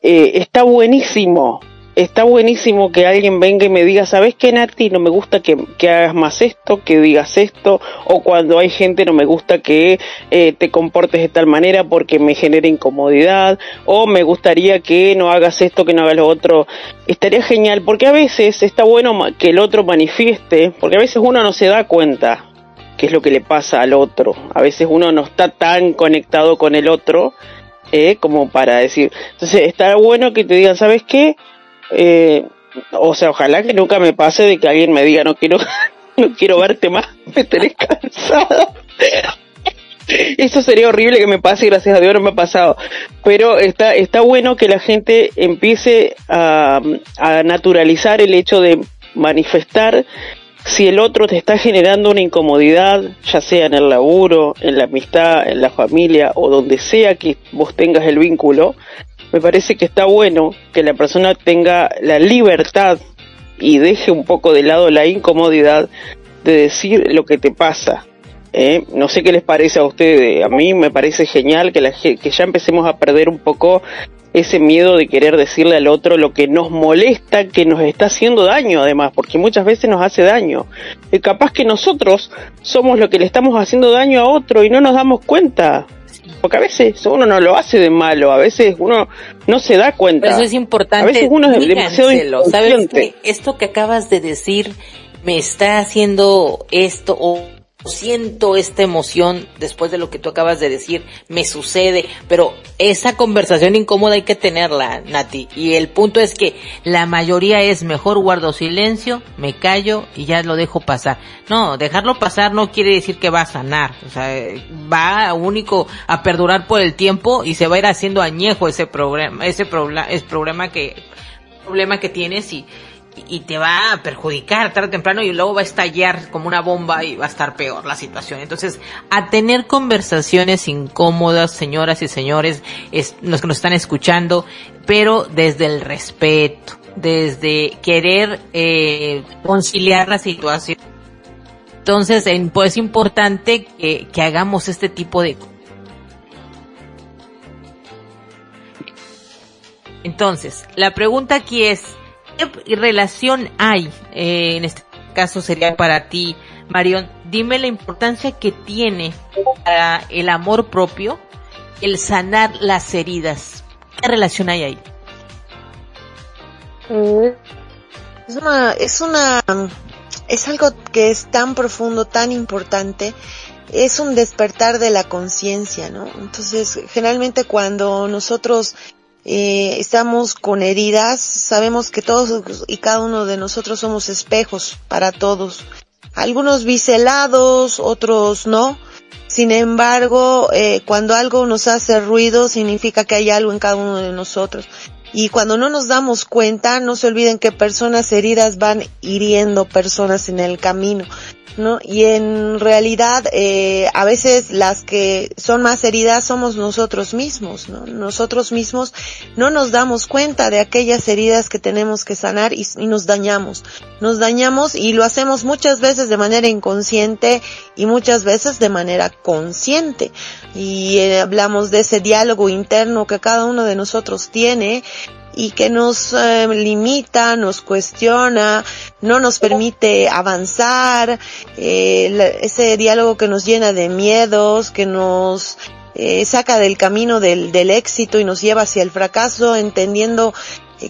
eh, está buenísimo está buenísimo que alguien venga y me diga, ¿sabes qué, Nati? No me gusta que, hagas más esto, que digas esto, o cuando hay gente no me gusta que eh, te comportes de tal manera porque me genera incomodidad, o me gustaría que no hagas esto, que no hagas lo otro. Estaría genial, porque a veces está bueno que el otro manifieste, porque a veces uno no se da cuenta qué es lo que le pasa al otro. A veces uno no está tan conectado con el otro eh, como para decir. Entonces, está bueno que te digan, ¿sabes qué? Eh, o sea, ojalá que nunca me pase de que alguien me diga no quiero, no quiero verte más, me tenés cansado. Eso sería horrible que me pase, gracias a Dios no me ha pasado. Pero está, está bueno que la gente empiece a, a naturalizar el hecho de manifestar si el otro te está generando una incomodidad, ya sea en el laburo, en la amistad, en la familia o donde sea que vos tengas el vínculo, me parece que está bueno que la persona tenga la libertad y deje un poco de lado la incomodidad de decir lo que te pasa. ¿eh? No sé qué les parece a ustedes, a mí me parece genial que, la, que ya empecemos a perder un poco ese miedo de querer decirle al otro lo que nos molesta, que nos está haciendo daño además, porque muchas veces nos hace daño. Y capaz que nosotros somos lo que le estamos haciendo daño a otro y no nos damos cuenta. Porque a veces uno no lo hace de malo, a veces uno no se da cuenta. eso es importante. A veces uno es demasiado ¿Sabes Esto que acabas de decir me está haciendo esto o siento esta emoción después de lo que tú acabas de decir, me sucede, pero esa conversación incómoda hay que tenerla, Nati. Y el punto es que la mayoría es mejor guardo silencio, me callo y ya lo dejo pasar. No, dejarlo pasar no quiere decir que va a sanar, o sea, va único a perdurar por el tiempo y se va a ir haciendo añejo ese problema, ese problema, es problema que, problema que tienes y, y te va a perjudicar tarde o temprano y luego va a estallar como una bomba y va a estar peor la situación. Entonces, a tener conversaciones incómodas, señoras y señores, es, los que nos están escuchando, pero desde el respeto, desde querer eh, conciliar la situación. Entonces, pues es importante que hagamos este tipo de entonces, la pregunta aquí es, ¿Qué relación hay? Eh, en este caso sería para ti, Marion. Dime la importancia que tiene para el amor propio el sanar las heridas. ¿Qué relación hay ahí? Mm, es una, es una, es algo que es tan profundo, tan importante. Es un despertar de la conciencia, ¿no? Entonces, generalmente cuando nosotros eh, estamos con heridas, sabemos que todos y cada uno de nosotros somos espejos para todos. Algunos biselados, otros no. Sin embargo, eh, cuando algo nos hace ruido, significa que hay algo en cada uno de nosotros. Y cuando no nos damos cuenta, no se olviden que personas heridas van hiriendo personas en el camino. ¿No? Y en realidad, eh, a veces las que son más heridas somos nosotros mismos, ¿no? Nosotros mismos no nos damos cuenta de aquellas heridas que tenemos que sanar y, nos dañamos. Nos dañamos y lo hacemos muchas veces de manera inconsciente y muchas veces de manera consciente. Y eh, hablamos de ese diálogo interno que cada uno de nosotros tiene y que nos eh, limita, nos cuestiona, no nos permite avanzar, eh, ese diálogo que nos llena de miedos, que nos eh, saca del camino del, del éxito y nos lleva hacia el fracaso, entendiendo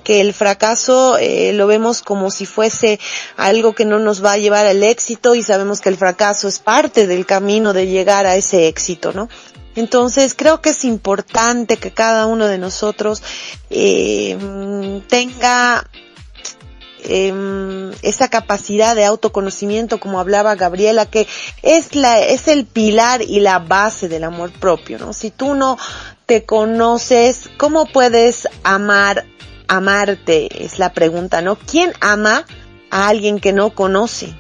que el fracaso eh, lo vemos como si fuese algo que no nos va a llevar al éxito y sabemos que el fracaso es parte del camino de llegar a ese éxito, ¿no? Entonces creo que es importante que cada uno de nosotros eh, tenga eh, esa capacidad de autoconocimiento, como hablaba Gabriela, que es la, es el pilar y la base del amor propio, ¿no? Si tú no te conoces, ¿cómo puedes amar, amarte? Es la pregunta, ¿no? ¿Quién ama a alguien que no conoce?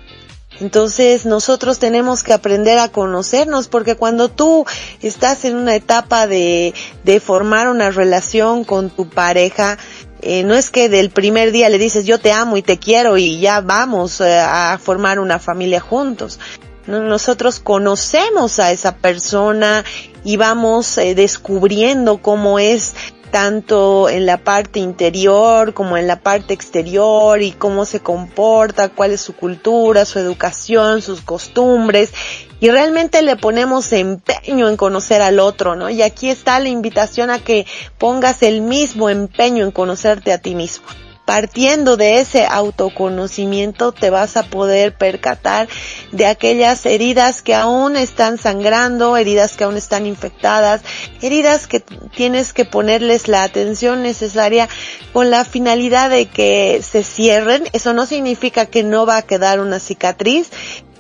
Entonces nosotros tenemos que aprender a conocernos porque cuando tú estás en una etapa de, de formar una relación con tu pareja, eh, no es que del primer día le dices yo te amo y te quiero y ya vamos eh, a formar una familia juntos. Nosotros conocemos a esa persona y vamos eh, descubriendo cómo es tanto en la parte interior como en la parte exterior y cómo se comporta, cuál es su cultura, su educación, sus costumbres y realmente le ponemos empeño en conocer al otro, ¿no? Y aquí está la invitación a que pongas el mismo empeño en conocerte a ti mismo partiendo de ese autoconocimiento te vas a poder percatar de aquellas heridas que aún están sangrando, heridas que aún están infectadas, heridas que tienes que ponerles la atención necesaria con la finalidad de que se cierren. Eso no significa que no va a quedar una cicatriz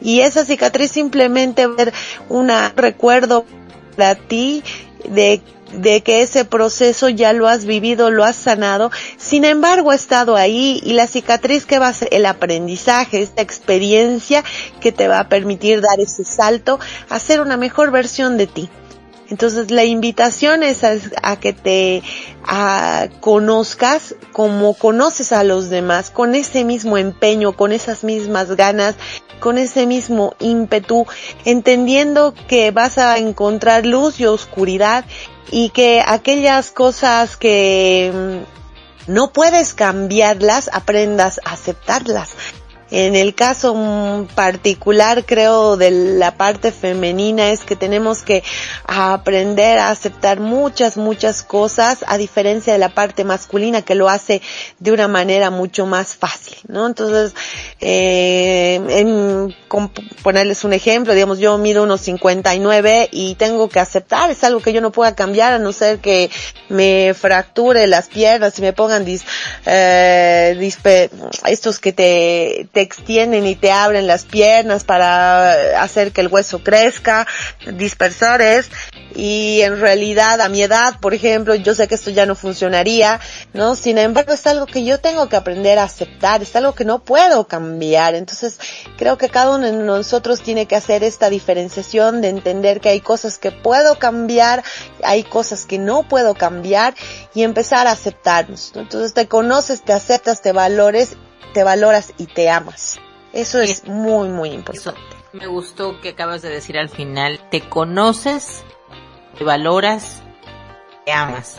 y esa cicatriz simplemente ser un recuerdo para ti de de que ese proceso ya lo has vivido, lo has sanado, sin embargo ha estado ahí y la cicatriz que va a ser el aprendizaje, esta experiencia que te va a permitir dar ese salto a ser una mejor versión de ti. Entonces la invitación es a, que te conozcas como conoces a los demás, con ese mismo empeño, con esas mismas ganas, con ese mismo ímpetu, entendiendo que vas a encontrar luz y oscuridad y que aquellas cosas que mm, no puedes cambiarlas, aprendas a aceptarlas. En el caso particular, creo, de la parte femenina es que tenemos que aprender a aceptar muchas, muchas cosas, a diferencia de la parte masculina que lo hace de una manera mucho más fácil, ¿no? Entonces, eh, en, ponerles un ejemplo, digamos, yo mido unos 59 y tengo que aceptar, es algo que yo no pueda cambiar a no ser que me fracture las piernas y me pongan dis, eh, estos que te, te extienden y te abren las piernas para hacer que el hueso crezca, dispersores, y en realidad a mi edad, por ejemplo, yo sé que esto ya no funcionaría, ¿no? Sin embargo, es algo que yo tengo que aprender a aceptar, es algo que no puedo cambiar. Entonces, creo que cada uno de nosotros tiene que hacer esta diferenciación de entender que hay cosas que puedo cambiar, hay cosas que no puedo cambiar y empezar a aceptarnos. Entonces, te conoces, te aceptas, te valores te valoras y te amas. Eso es muy, muy importante. me gustó que acabas de decir al final, te conoces, te valoras, te amas.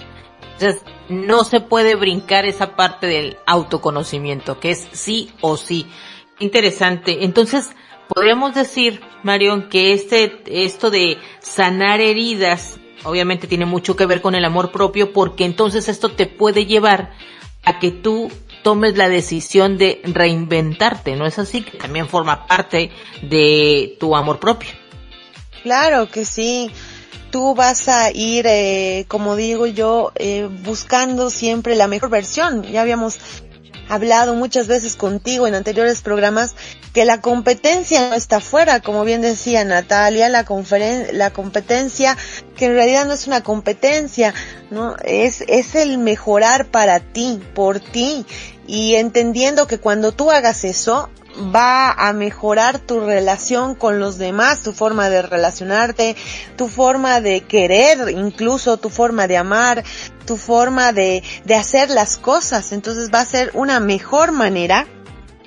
Entonces, no se puede brincar esa parte del autoconocimiento, que es sí o sí. Interesante. Entonces, podríamos decir, Marion, que este, esto de sanar heridas, obviamente tiene mucho que ver con el amor propio, porque entonces esto te puede llevar a que tú tomes la decisión de reinventarte, ¿no es así? Que también forma parte de tu amor propio. Claro que sí. Tú vas a ir, eh, como digo yo, eh, buscando siempre la mejor versión. Ya habíamos hablado muchas veces contigo en anteriores programas que la competencia no está fuera, como bien decía Natalia, la, la competencia que en realidad no es una competencia, ¿no? Es, es el mejorar para ti, por ti, y entendiendo que cuando tú hagas eso, va a mejorar tu relación con los demás, tu forma de relacionarte, tu forma de querer, incluso tu forma de amar, tu forma de, de hacer las cosas. Entonces va a ser una mejor manera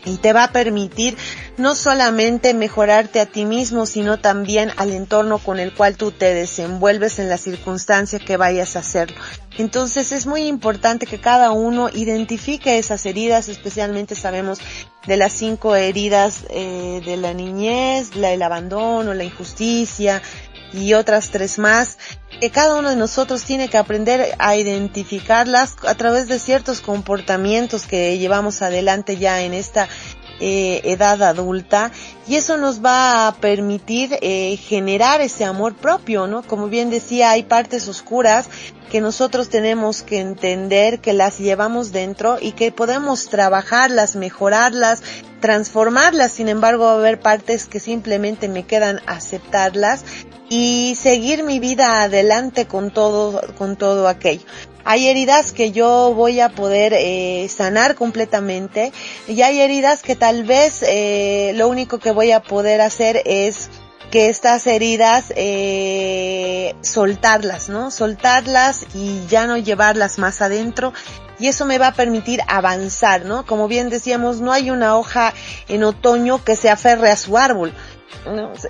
y te va a permitir no solamente mejorarte a ti mismo, sino también al entorno con el cual tú te desenvuelves en la circunstancia que vayas a hacerlo. Entonces es muy importante que cada uno identifique esas heridas, especialmente sabemos de las cinco heridas eh, de la niñez, la, el abandono, la injusticia, y otras tres más, que cada uno de nosotros tiene que aprender a identificarlas a través de ciertos comportamientos que llevamos adelante ya en esta eh, edad adulta y eso nos va a permitir eh, generar ese amor propio, ¿no? Como bien decía, hay partes oscuras que nosotros tenemos que entender que las llevamos dentro y que podemos trabajarlas, mejorarlas, transformarlas. Sin embargo, va a haber partes que simplemente me quedan aceptarlas y seguir mi vida adelante con todo, con todo aquello. Hay heridas que yo voy a poder eh, sanar completamente y hay heridas que tal vez eh, lo único que voy a poder hacer es que estas heridas eh, soltarlas, ¿no? Soltarlas y ya no llevarlas más adentro y eso me va a permitir avanzar, ¿no? Como bien decíamos, no hay una hoja en otoño que se aferre a su árbol.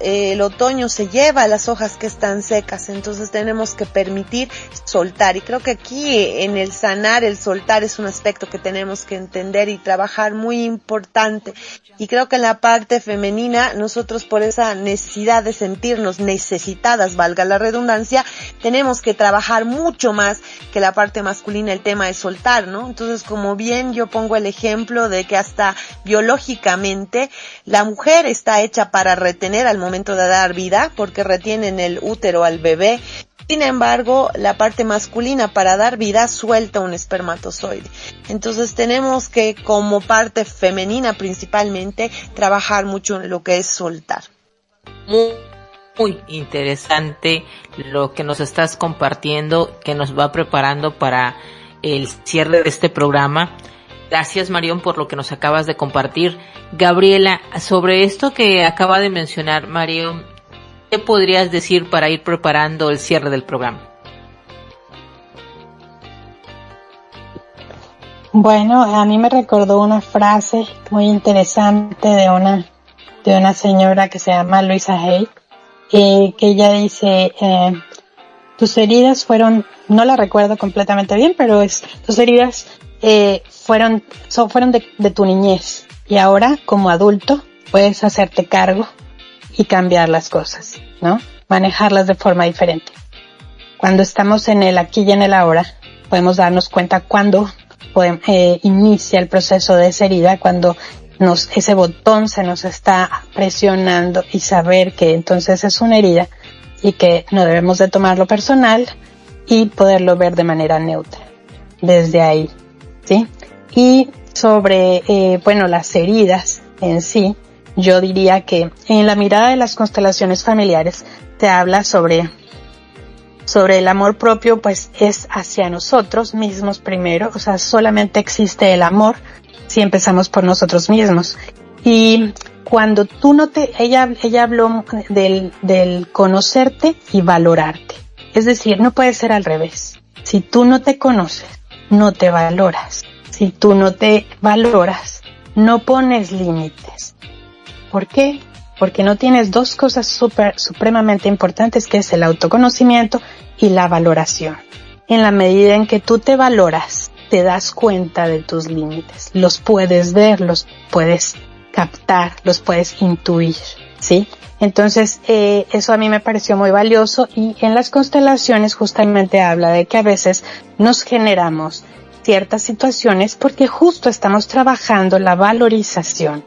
El otoño se lleva las hojas que están secas, entonces tenemos que permitir soltar. Y creo que aquí en el sanar, el soltar es un aspecto que tenemos que entender y trabajar muy importante. Y creo que en la parte femenina, nosotros por esa necesidad de sentirnos necesitadas, valga la redundancia, tenemos que trabajar mucho más que la parte masculina el tema de soltar, ¿no? Entonces, como bien yo pongo el ejemplo de que hasta biológicamente la mujer está hecha para retener al momento de dar vida, porque retienen el útero al bebé. Sin embargo, la parte masculina para dar vida suelta un espermatozoide. Entonces tenemos que, como parte femenina principalmente, trabajar mucho en lo que es soltar. Muy, muy interesante lo que nos estás compartiendo, que nos va preparando para el cierre de este programa. Gracias Marión por lo que nos acabas de compartir. Gabriela, sobre esto que acaba de mencionar Marión, ¿qué podrías decir para ir preparando el cierre del programa? Bueno, a mí me recordó una frase muy interesante de una de una señora que se llama Luisa Hay, que ella dice, eh, tus heridas fueron, no la recuerdo completamente bien, pero es, tus heridas eh, fueron, fueron de, de tu niñez y ahora como adulto puedes hacerte cargo y cambiar las cosas, ¿no? Manejarlas de forma diferente. Cuando estamos en el aquí y en el ahora, podemos darnos cuenta cuando eh, inicia el proceso de esa herida, cuando nos, ese botón se nos está presionando y saber que entonces es una herida y que no debemos de tomarlo personal y poderlo ver de manera neutra desde ahí. ¿Sí? Y sobre, eh, bueno, las heridas en sí, yo diría que en la mirada de las constelaciones familiares te habla sobre, sobre el amor propio, pues es hacia nosotros mismos primero, o sea, solamente existe el amor si empezamos por nosotros mismos. Y cuando tú no te, ella, ella habló del, del conocerte y valorarte. Es decir, no puede ser al revés. Si tú no te conoces, no te valoras. Si tú no te valoras, no pones límites. ¿Por qué? Porque no tienes dos cosas supremamente importantes que es el autoconocimiento y la valoración. En la medida en que tú te valoras, te das cuenta de tus límites. Los puedes ver, los puedes captar, los puedes intuir, ¿sí? Entonces, eh, eso a mí me pareció muy valioso y en las constelaciones justamente habla de que a veces nos generamos ciertas situaciones porque justo estamos trabajando la valorización,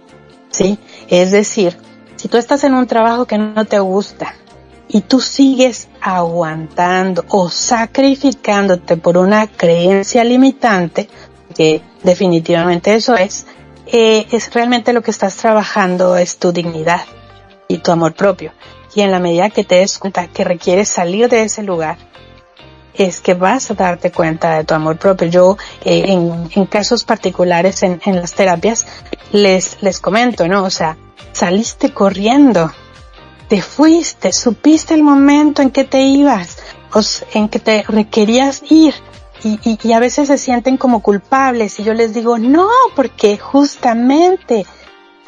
¿sí? Es decir, si tú estás en un trabajo que no te gusta y tú sigues aguantando o sacrificándote por una creencia limitante, que definitivamente eso es, eh, es realmente lo que estás trabajando es tu dignidad y tu amor propio. Y en la medida que te des cuenta que requieres salir de ese lugar, es que vas a darte cuenta de tu amor propio. Yo, eh, en, en, casos particulares en, en las terapias, les, les comento, ¿no? O sea, saliste corriendo, te fuiste, supiste el momento en que te ibas, en que te requerías ir. Y, y, a veces se sienten como culpables y yo les digo, no, porque justamente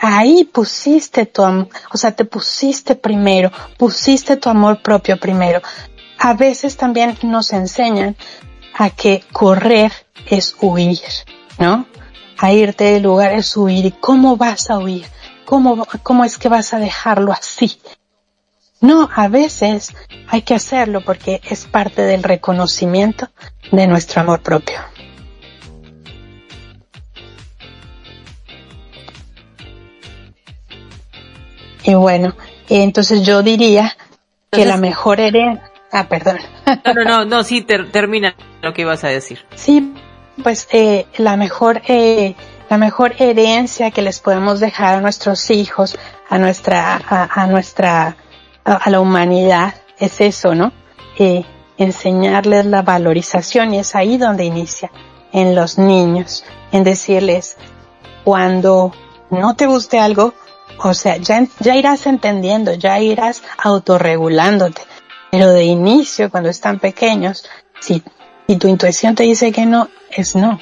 ahí pusiste tu, o sea, te pusiste primero, pusiste tu amor propio primero. A veces también nos enseñan a que correr es huir, ¿no? A irte del lugar es huir. ¿Y cómo vas a huir? ¿Cómo, cómo es que vas a dejarlo así? No, a veces hay que hacerlo porque es parte del reconocimiento de nuestro amor propio. Y bueno, entonces yo diría que la mejor herencia... Ah, perdón. No, no, no, no sí, termina lo que ibas a decir. Sí, pues eh, la mejor... Eh, la mejor herencia que les podemos dejar a nuestros hijos, a nuestra, a, a nuestra, a, a, la humanidad, es eso, ¿no? Eh, enseñarles la valorización y es ahí donde inicia, en los niños, en decirles, cuando no te guste algo, o sea, ya, irás entendiendo, ya irás autorregulándote. Pero de inicio, cuando están pequeños, si, si tu intuición te dice que no, es no.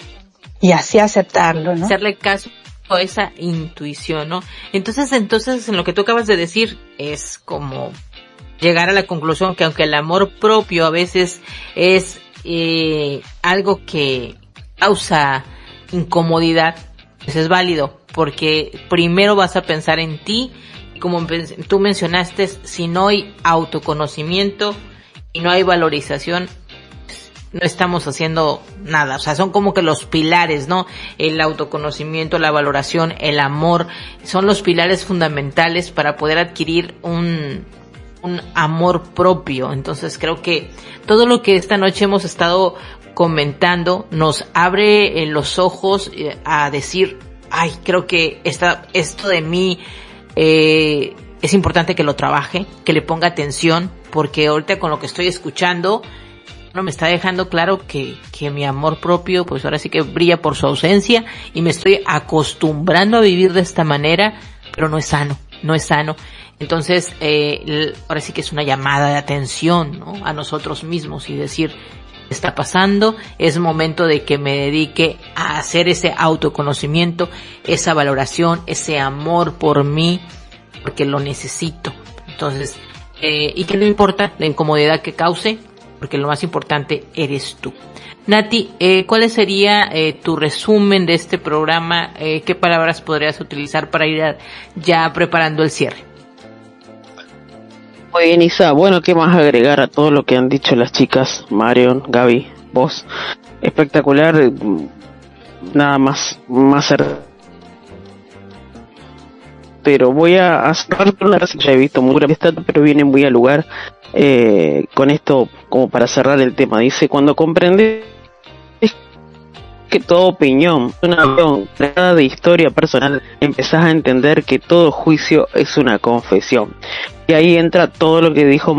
Y así aceptarlo, ¿no? Hacerle caso a esa intuición, ¿no? Entonces, entonces, en lo que tú acabas de decir, es como llegar a la conclusión que aunque el amor propio a veces es eh, algo que causa incomodidad, pues es válido, porque primero vas a pensar en ti, como tú mencionaste, si no hay autoconocimiento y no hay valorización, no estamos haciendo nada. O sea, son como que los pilares, ¿no? El autoconocimiento, la valoración, el amor, son los pilares fundamentales para poder adquirir un, un amor propio. Entonces creo que todo lo que esta noche hemos estado comentando nos abre los ojos eh, a decir, ay, creo que esta, esto de mí eh, es importante que lo trabaje, que le ponga atención, porque ahorita con lo que estoy escuchando, no me está dejando claro que, que mi amor propio, pues ahora sí que brilla por su ausencia y me estoy acostumbrando a vivir de esta manera, pero no es sano, no es sano. Entonces, eh, ahora sí que es una llamada de atención ¿no? a nosotros mismos y decir, está pasando, es momento de que me dedique a hacer ese autoconocimiento, esa valoración, ese amor por mí, porque lo necesito. Entonces, eh, y que no importa la incomodidad que cause, porque lo más importante eres tú. Nati, eh, ¿cuál sería eh, tu resumen de este programa? Eh, ¿Qué palabras podrías utilizar para ir ya preparando el cierre? Muy bien, Isa. Bueno, ¿qué más agregar a todo lo que han dicho las chicas? Marion, Gaby, vos. Espectacular. Nada más, más pero voy a hacer una que ya he visto muy pero viene muy al lugar eh, con esto como para cerrar el tema. Dice, cuando comprendes que toda opinión, una opinión de historia personal, empezás a entender que todo juicio es una confesión. Y ahí entra todo lo que dijo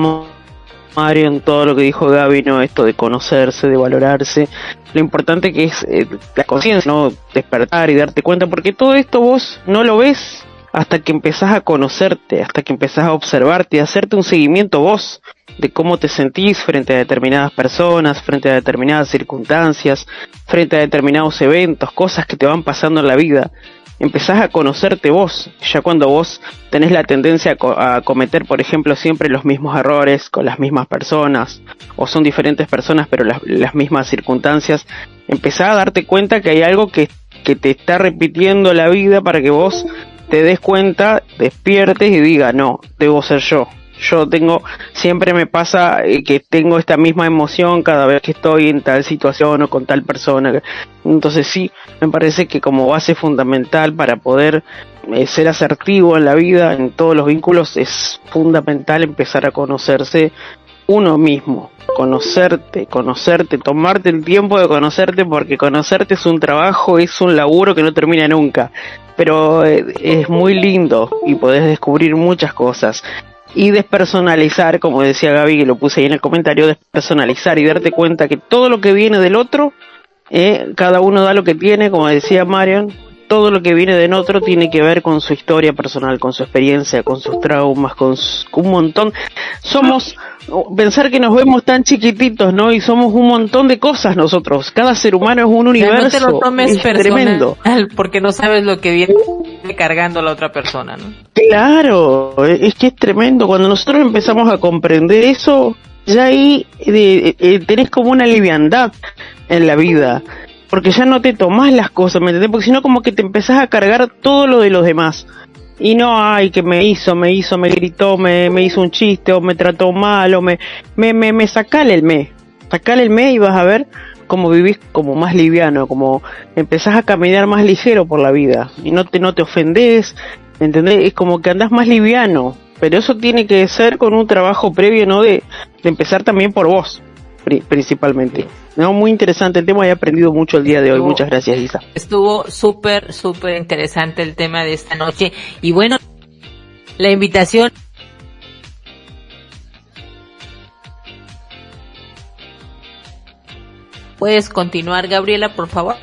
Mario, en todo lo que dijo Gaby, ¿no? Esto de conocerse, de valorarse. Lo importante que es eh, la conciencia, ¿no? Despertar y darte cuenta, porque todo esto vos no lo ves hasta que empezás a conocerte, hasta que empezás a observarte a hacerte un seguimiento vos de cómo te sentís frente a determinadas personas, frente a determinadas circunstancias, frente a determinados eventos, cosas que te van pasando en la vida. Empezás a conocerte vos, ya cuando vos tenés la tendencia a, cometer, por ejemplo, siempre los mismos errores con las mismas personas, o son diferentes personas pero las, las mismas circunstancias, empezás a darte cuenta que hay algo que, que te está repitiendo la vida para que vos te des cuenta, despiertes y diga, no, debo ser yo. Yo tengo, siempre me pasa eh, que tengo esta misma emoción cada vez que estoy en tal situación o con tal persona. Entonces sí, me parece que como base fundamental para poder eh, ser asertivo en la vida, en todos los vínculos, es fundamental empezar a conocerse uno mismo, conocerte, conocerte, tomarte el tiempo de conocerte porque conocerte es un trabajo, es un laburo que no termina nunca, pero eh, es muy lindo y podés descubrir muchas cosas. Y despersonalizar, como decía Gaby, que lo puse ahí en el comentario, despersonalizar y darte cuenta que todo lo que viene del otro, eh, cada uno da lo que tiene, como decía Marion, todo lo que viene del otro tiene que ver con su historia personal, con su experiencia, con sus traumas, con, un montón. Somos, pensar que nos vemos tan chiquititos, ¿no? Y somos un montón de cosas nosotros. Cada ser humano es un universo. No te lo tomes es tremendo. Porque no sabes lo que viene cargando la otra persona, ¿no? Claro, es que es tremendo. Cuando nosotros empezamos a comprender eso, ya ahí eh, eh, tenés como una liviandad en la vida porque ya no te tomás las cosas, ¿me entiendes? Porque si no como que te empezás a cargar todo lo de los demás. Y no, ay, que me hizo, me hizo, me gritó, me, me hizo un chiste, o me trató mal, o me, me, me, me sacale el me. Sacale el me y vas a ver cómo vivís como más liviano, como empezás a caminar más ligero por la vida. Y no te, no te ofendés, ¿entendés? Es como que andás más liviano. Pero eso tiene que ser con un trabajo previo, ¿no? De, de empezar también por vos principalmente. No, muy interesante el tema, he aprendido mucho el día de hoy. Muchas gracias, Isa. Estuvo súper, súper interesante el tema de esta noche. Y bueno, la invitación ¿Puedes continuar, Gabriela, por favor?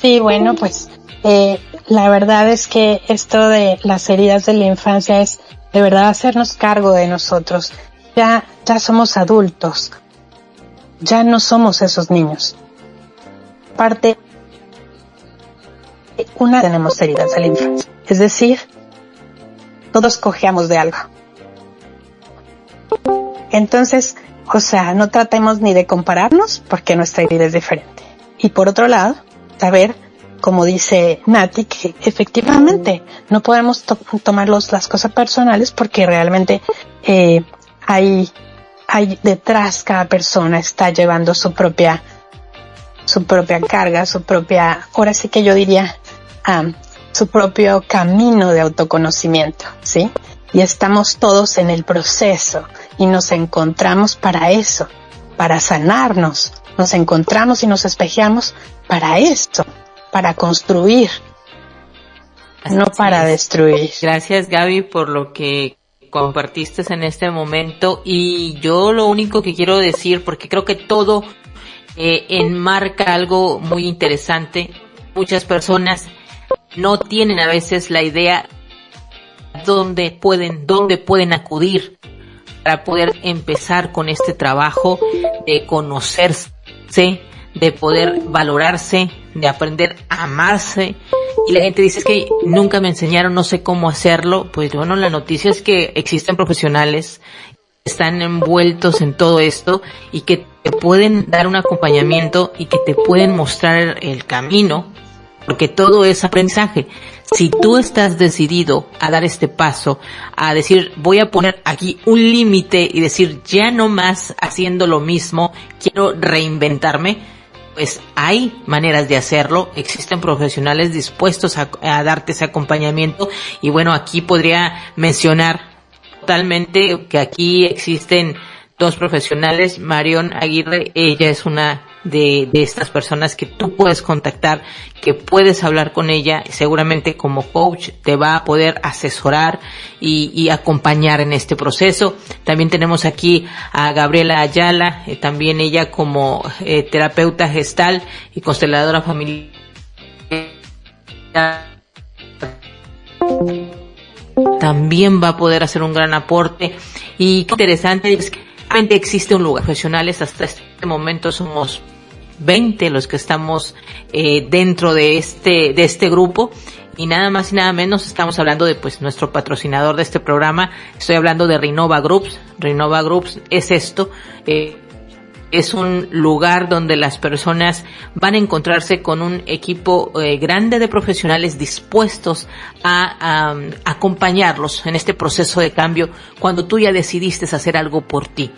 Sí, bueno, pues eh, la verdad es que esto de las heridas de la infancia es de verdad hacernos cargo de nosotros. Ya, ya somos adultos. Ya no somos esos niños. Parte, una tenemos heridas de la infancia. Es decir, todos cojeamos de algo. Entonces, o sea, no tratemos ni de compararnos porque nuestra herida es diferente. Y por otro lado, saber como dice Nati, que efectivamente no podemos tomar las cosas personales porque realmente eh, hay, detrás cada persona está llevando su propia su propia carga, su propia, ahora sí que yo diría, su propio camino de autoconocimiento, ¿sí? Y estamos todos en el proceso y nos encontramos para eso, para sanarnos, nos encontramos y nos espejeamos para eso, para construir, no para destruir. Gracias Gaby por lo que compartiste en este momento. Y yo lo único que quiero decir, porque creo que todo eh, enmarca algo muy interesante, muchas personas no tienen a veces la idea dónde pueden, dónde pueden acudir para poder empezar con este trabajo de conocerse, de poder valorarse, de aprender a amarse. Y la gente dice es que nunca me enseñaron, no sé cómo hacerlo. Pues bueno, la noticia es que existen profesionales que están envueltos en todo esto y que te pueden dar un acompañamiento y que te pueden mostrar el camino, porque todo es aprendizaje. Si tú estás decidido a dar este paso, a decir voy a poner aquí un límite y decir ya no más haciendo lo mismo, quiero reinventarme, pues hay maneras de hacerlo, existen profesionales dispuestos a, darte ese acompañamiento. Y bueno, aquí podría mencionar totalmente que aquí existen dos profesionales, Marion Aguirre, ella es una de, estas personas que tú puedes contactar, que puedes hablar con ella, seguramente como coach te va a poder asesorar y, y acompañar en este proceso. También tenemos aquí a Gabriela Ayala, eh, también ella como eh, terapeuta gestal y consteladora familiar. También va a poder hacer un gran aporte. Y qué interesante es que existe un lugar profesionales hasta este momento somos 20 los que estamos eh, dentro de este, de este grupo. Y nada más y nada menos estamos hablando de pues nuestro patrocinador de este programa, estoy hablando de Renova Groups, Renova Groups es esto, eh, es un lugar donde las personas van a encontrarse con un equipo eh, grande de profesionales dispuestos a, a, acompañarlos en este proceso de cambio cuando tú ya decidiste hacer algo por ti.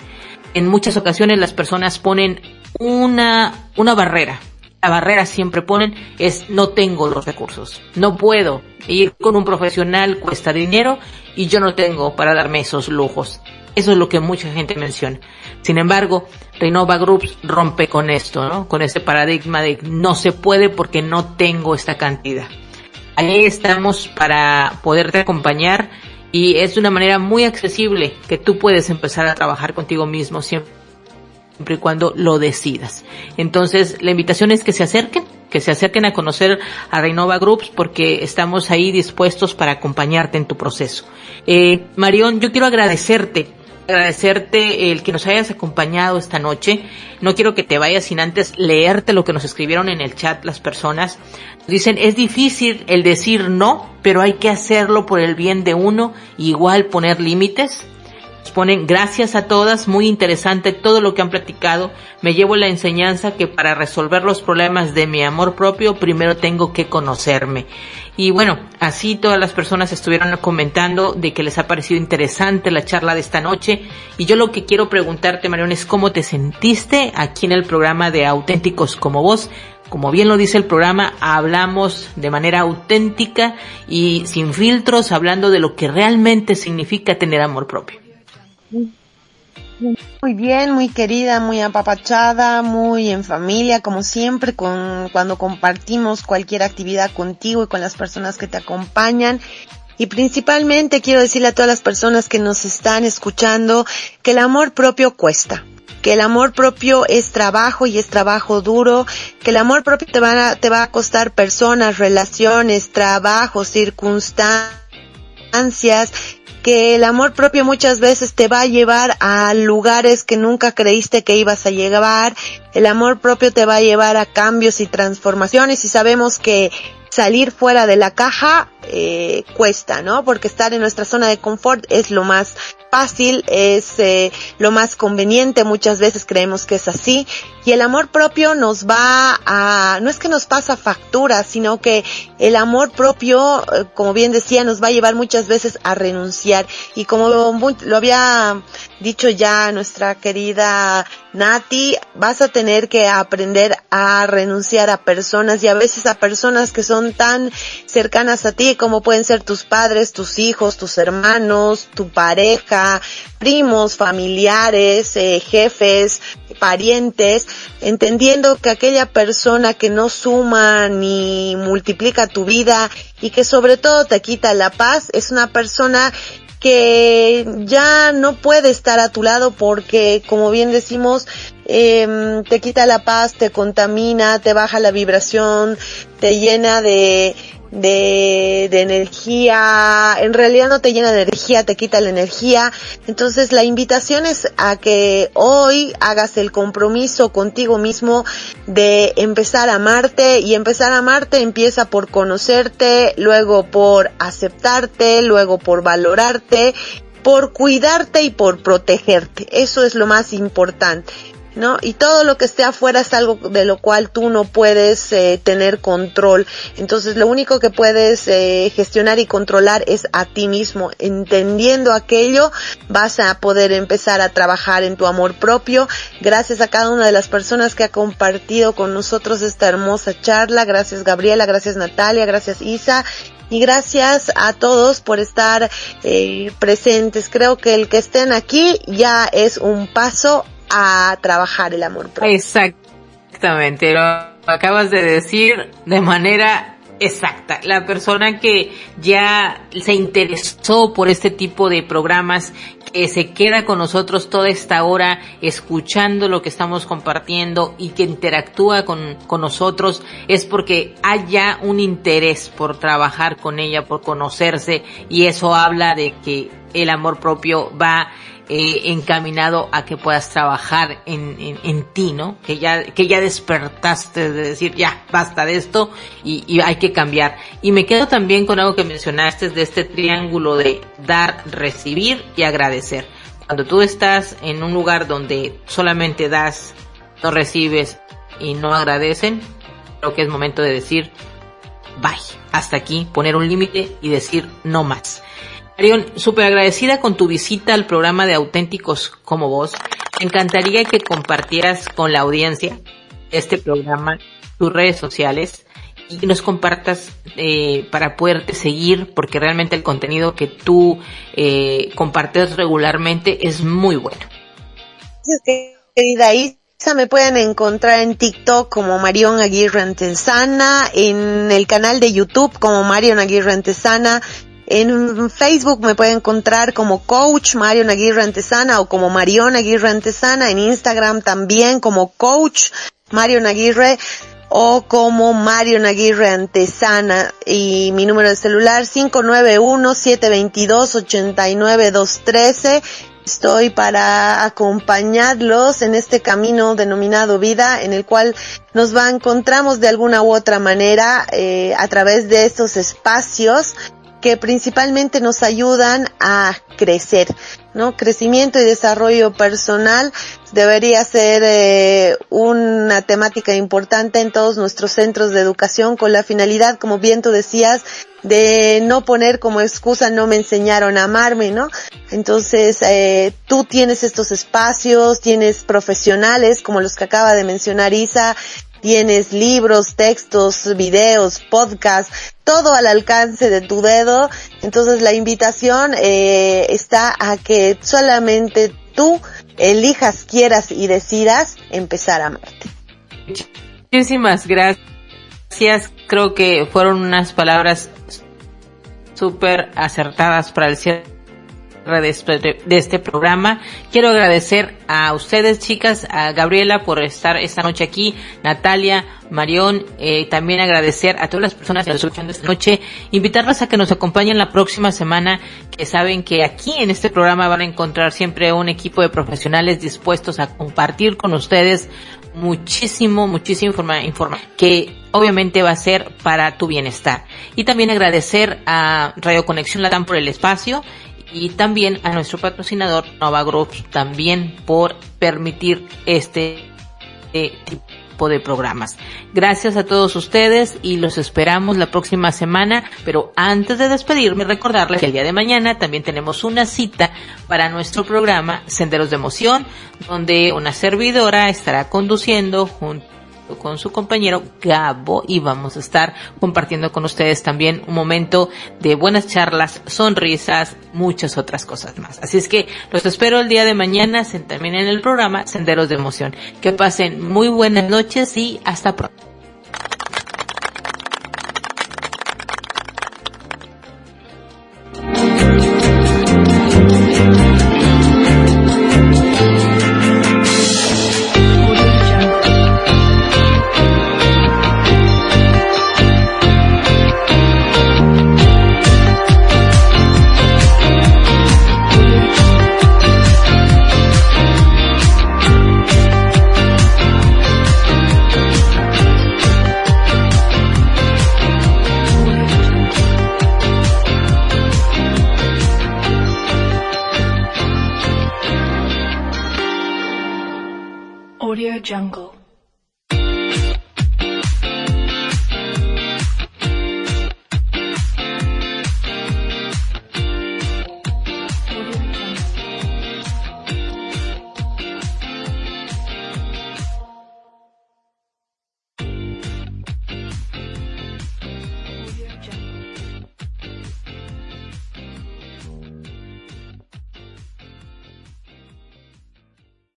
En muchas ocasiones las personas ponen una, una barrera. La barrera siempre ponen es no tengo los recursos, no puedo ir con un profesional cuesta dinero y yo no tengo para darme esos lujos. Eso es lo que mucha gente menciona. Sin embargo, Renova Groups rompe con esto, ¿no? Con este paradigma de no se puede porque no tengo esta cantidad. ahí estamos para poderte acompañar y es de una manera muy accesible que tú puedes empezar a trabajar contigo mismo siempre y cuando lo decidas. Entonces, la invitación es que se acerquen, que se acerquen a conocer a Renova Groups porque estamos ahí dispuestos para acompañarte en tu proceso. Eh, Marión, yo quiero agradecerte agradecerte el que nos hayas acompañado esta noche. No quiero que te vayas sin antes leerte lo que nos escribieron en el chat las personas. Dicen, es difícil el decir no, pero hay que hacerlo por el bien de uno, igual poner límites. Gracias a todas, muy interesante todo lo que han platicado. Me llevo la enseñanza que para resolver los problemas de mi amor propio, primero tengo que conocerme. Y bueno, así todas las personas estuvieron comentando de que les ha parecido interesante la charla de esta noche. Y yo lo que quiero preguntarte, Marión, es cómo te sentiste aquí en el programa de Auténticos como vos. Como bien lo dice el programa, hablamos de manera auténtica y sin filtros, hablando de lo que realmente significa tener amor propio. Muy bien, muy querida, muy apapachada, muy en familia, como siempre, con, cuando compartimos cualquier actividad contigo y con las personas que te acompañan. Y principalmente quiero decirle a todas las personas que nos están escuchando que el amor propio cuesta, que el amor propio es trabajo y es trabajo duro, que el amor propio te va a, te va a costar personas, relaciones, trabajo, circunstancias, que el amor propio muchas veces te va a llevar a lugares que nunca creíste que ibas a llegar. El amor propio te va a llevar a cambios y transformaciones y sabemos que salir fuera de la caja eh, cuesta, ¿no? Porque estar en nuestra zona de confort es lo más fácil, es eh, lo más conveniente, muchas veces creemos que es así, y el amor propio nos va a, no es que nos pasa factura, sino que el amor propio, eh, como bien decía, nos va a llevar muchas veces a renunciar, y como lo había dicho ya nuestra querida Nati, vas a tener que aprender a renunciar a personas y a veces a personas que son tan cercanas a ti como pueden ser tus padres, tus hijos, tus hermanos, tu pareja, primos, familiares, eh, jefes, parientes, entendiendo que aquella persona que no suma ni multiplica tu vida y que sobre todo te quita la paz es una persona que ya no puede estar a tu lado porque, como bien decimos, eh, te quita la paz, te contamina, te baja la vibración, te llena de, de, de energía, en realidad no te llena de energía, te quita la energía. Entonces la invitación es a que hoy hagas el compromiso contigo mismo de empezar a amarte y empezar a amarte empieza por conocerte, luego por aceptarte, luego por valorarte por cuidarte y por protegerte. Eso es lo más importante. ¿No? Y todo lo que esté afuera es algo de lo cual tú no puedes eh, tener control. Entonces lo único que puedes eh, gestionar y controlar es a ti mismo. Entendiendo aquello, vas a poder empezar a trabajar en tu amor propio. Gracias a cada una de las personas que ha compartido con nosotros esta hermosa charla. Gracias Gabriela, gracias Natalia, gracias Isa y gracias a todos por estar eh, presentes. Creo que el que estén aquí ya es un paso a trabajar el amor propio. Exactamente, lo acabas de decir de manera exacta. La persona que ya se interesó por este tipo de programas, que se queda con nosotros toda esta hora escuchando lo que estamos compartiendo y que interactúa con, con nosotros, es porque haya un interés por trabajar con ella, por conocerse y eso habla de que el amor propio va eh, encaminado a que puedas trabajar en, en, ti, ¿no? Que ya, que ya despertaste de decir, ya, basta de esto y, y, hay que cambiar. Y me quedo también con algo que mencionaste de este triángulo de dar, recibir y agradecer. Cuando tú estás en un lugar donde solamente das, no recibes y no agradecen, creo que es momento de decir, bye, hasta aquí, poner un límite y decir no más. Marion, súper agradecida con tu visita al programa de Auténticos como vos. Me encantaría que compartieras con la audiencia este programa, tus redes sociales y nos compartas eh, para poderte seguir porque realmente el contenido que tú eh, compartes regularmente es muy bueno. Querida Isa me pueden encontrar en TikTok como Marion Aguirre Antesana, en el canal de YouTube como Marion Aguirre Antesana, en Facebook me pueden encontrar como Coach Marion Aguirre Antesana o como Marion Aguirre Antesana, en Instagram también como Coach Marion Aguirre o como Marion Aguirre Antesana. Y mi número de celular 591-722-89213 Estoy para acompañarlos en este camino denominado vida, en el cual nos va, encontramos de alguna u otra manera eh, a través de estos espacios que principalmente nos ayudan a crecer, ¿no? Crecimiento y desarrollo personal debería ser eh, una temática importante en todos nuestros centros de educación con la finalidad, como bien tú decías, de no poner como excusa no me enseñaron a amarme, ¿no? Entonces, eh, tú tienes estos espacios, tienes profesionales como los que acaba de mencionar Isa, tienes libros, textos, videos, podcasts, todo al alcance de tu dedo. Entonces la invitación eh, está a que solamente tú elijas, quieras y decidas empezar a amarte. Muchísimas gracias. Creo que fueron unas palabras súper acertadas para el cierre de este programa. Quiero agradecer a ustedes, chicas, a Gabriela por estar esta noche aquí, Natalia, Marión, eh, también agradecer a todas las personas que nos escuchan esta noche, invitarlas a que nos acompañen la próxima semana, que saben que aquí en este programa van a encontrar siempre un equipo de profesionales dispuestos a compartir con ustedes muchísimo, muchísimo informa, informa que obviamente va a ser para tu bienestar. Y también agradecer a Radio Conexión Latam por el espacio y también a nuestro patrocinador Nova también por permitir este eh, tipo de programas. Gracias a todos ustedes y los esperamos la próxima semana, pero antes de despedirme recordarles que el día de mañana también tenemos una cita para nuestro programa Senderos de Emoción, donde una servidora estará conduciendo junto con su compañero Gabo y vamos a estar compartiendo con ustedes también un momento de buenas charlas, sonrisas, muchas otras cosas más. Así es que los espero el día de mañana también en el programa Senderos de Emoción. Que pasen muy buenas noches y hasta pronto. jungle.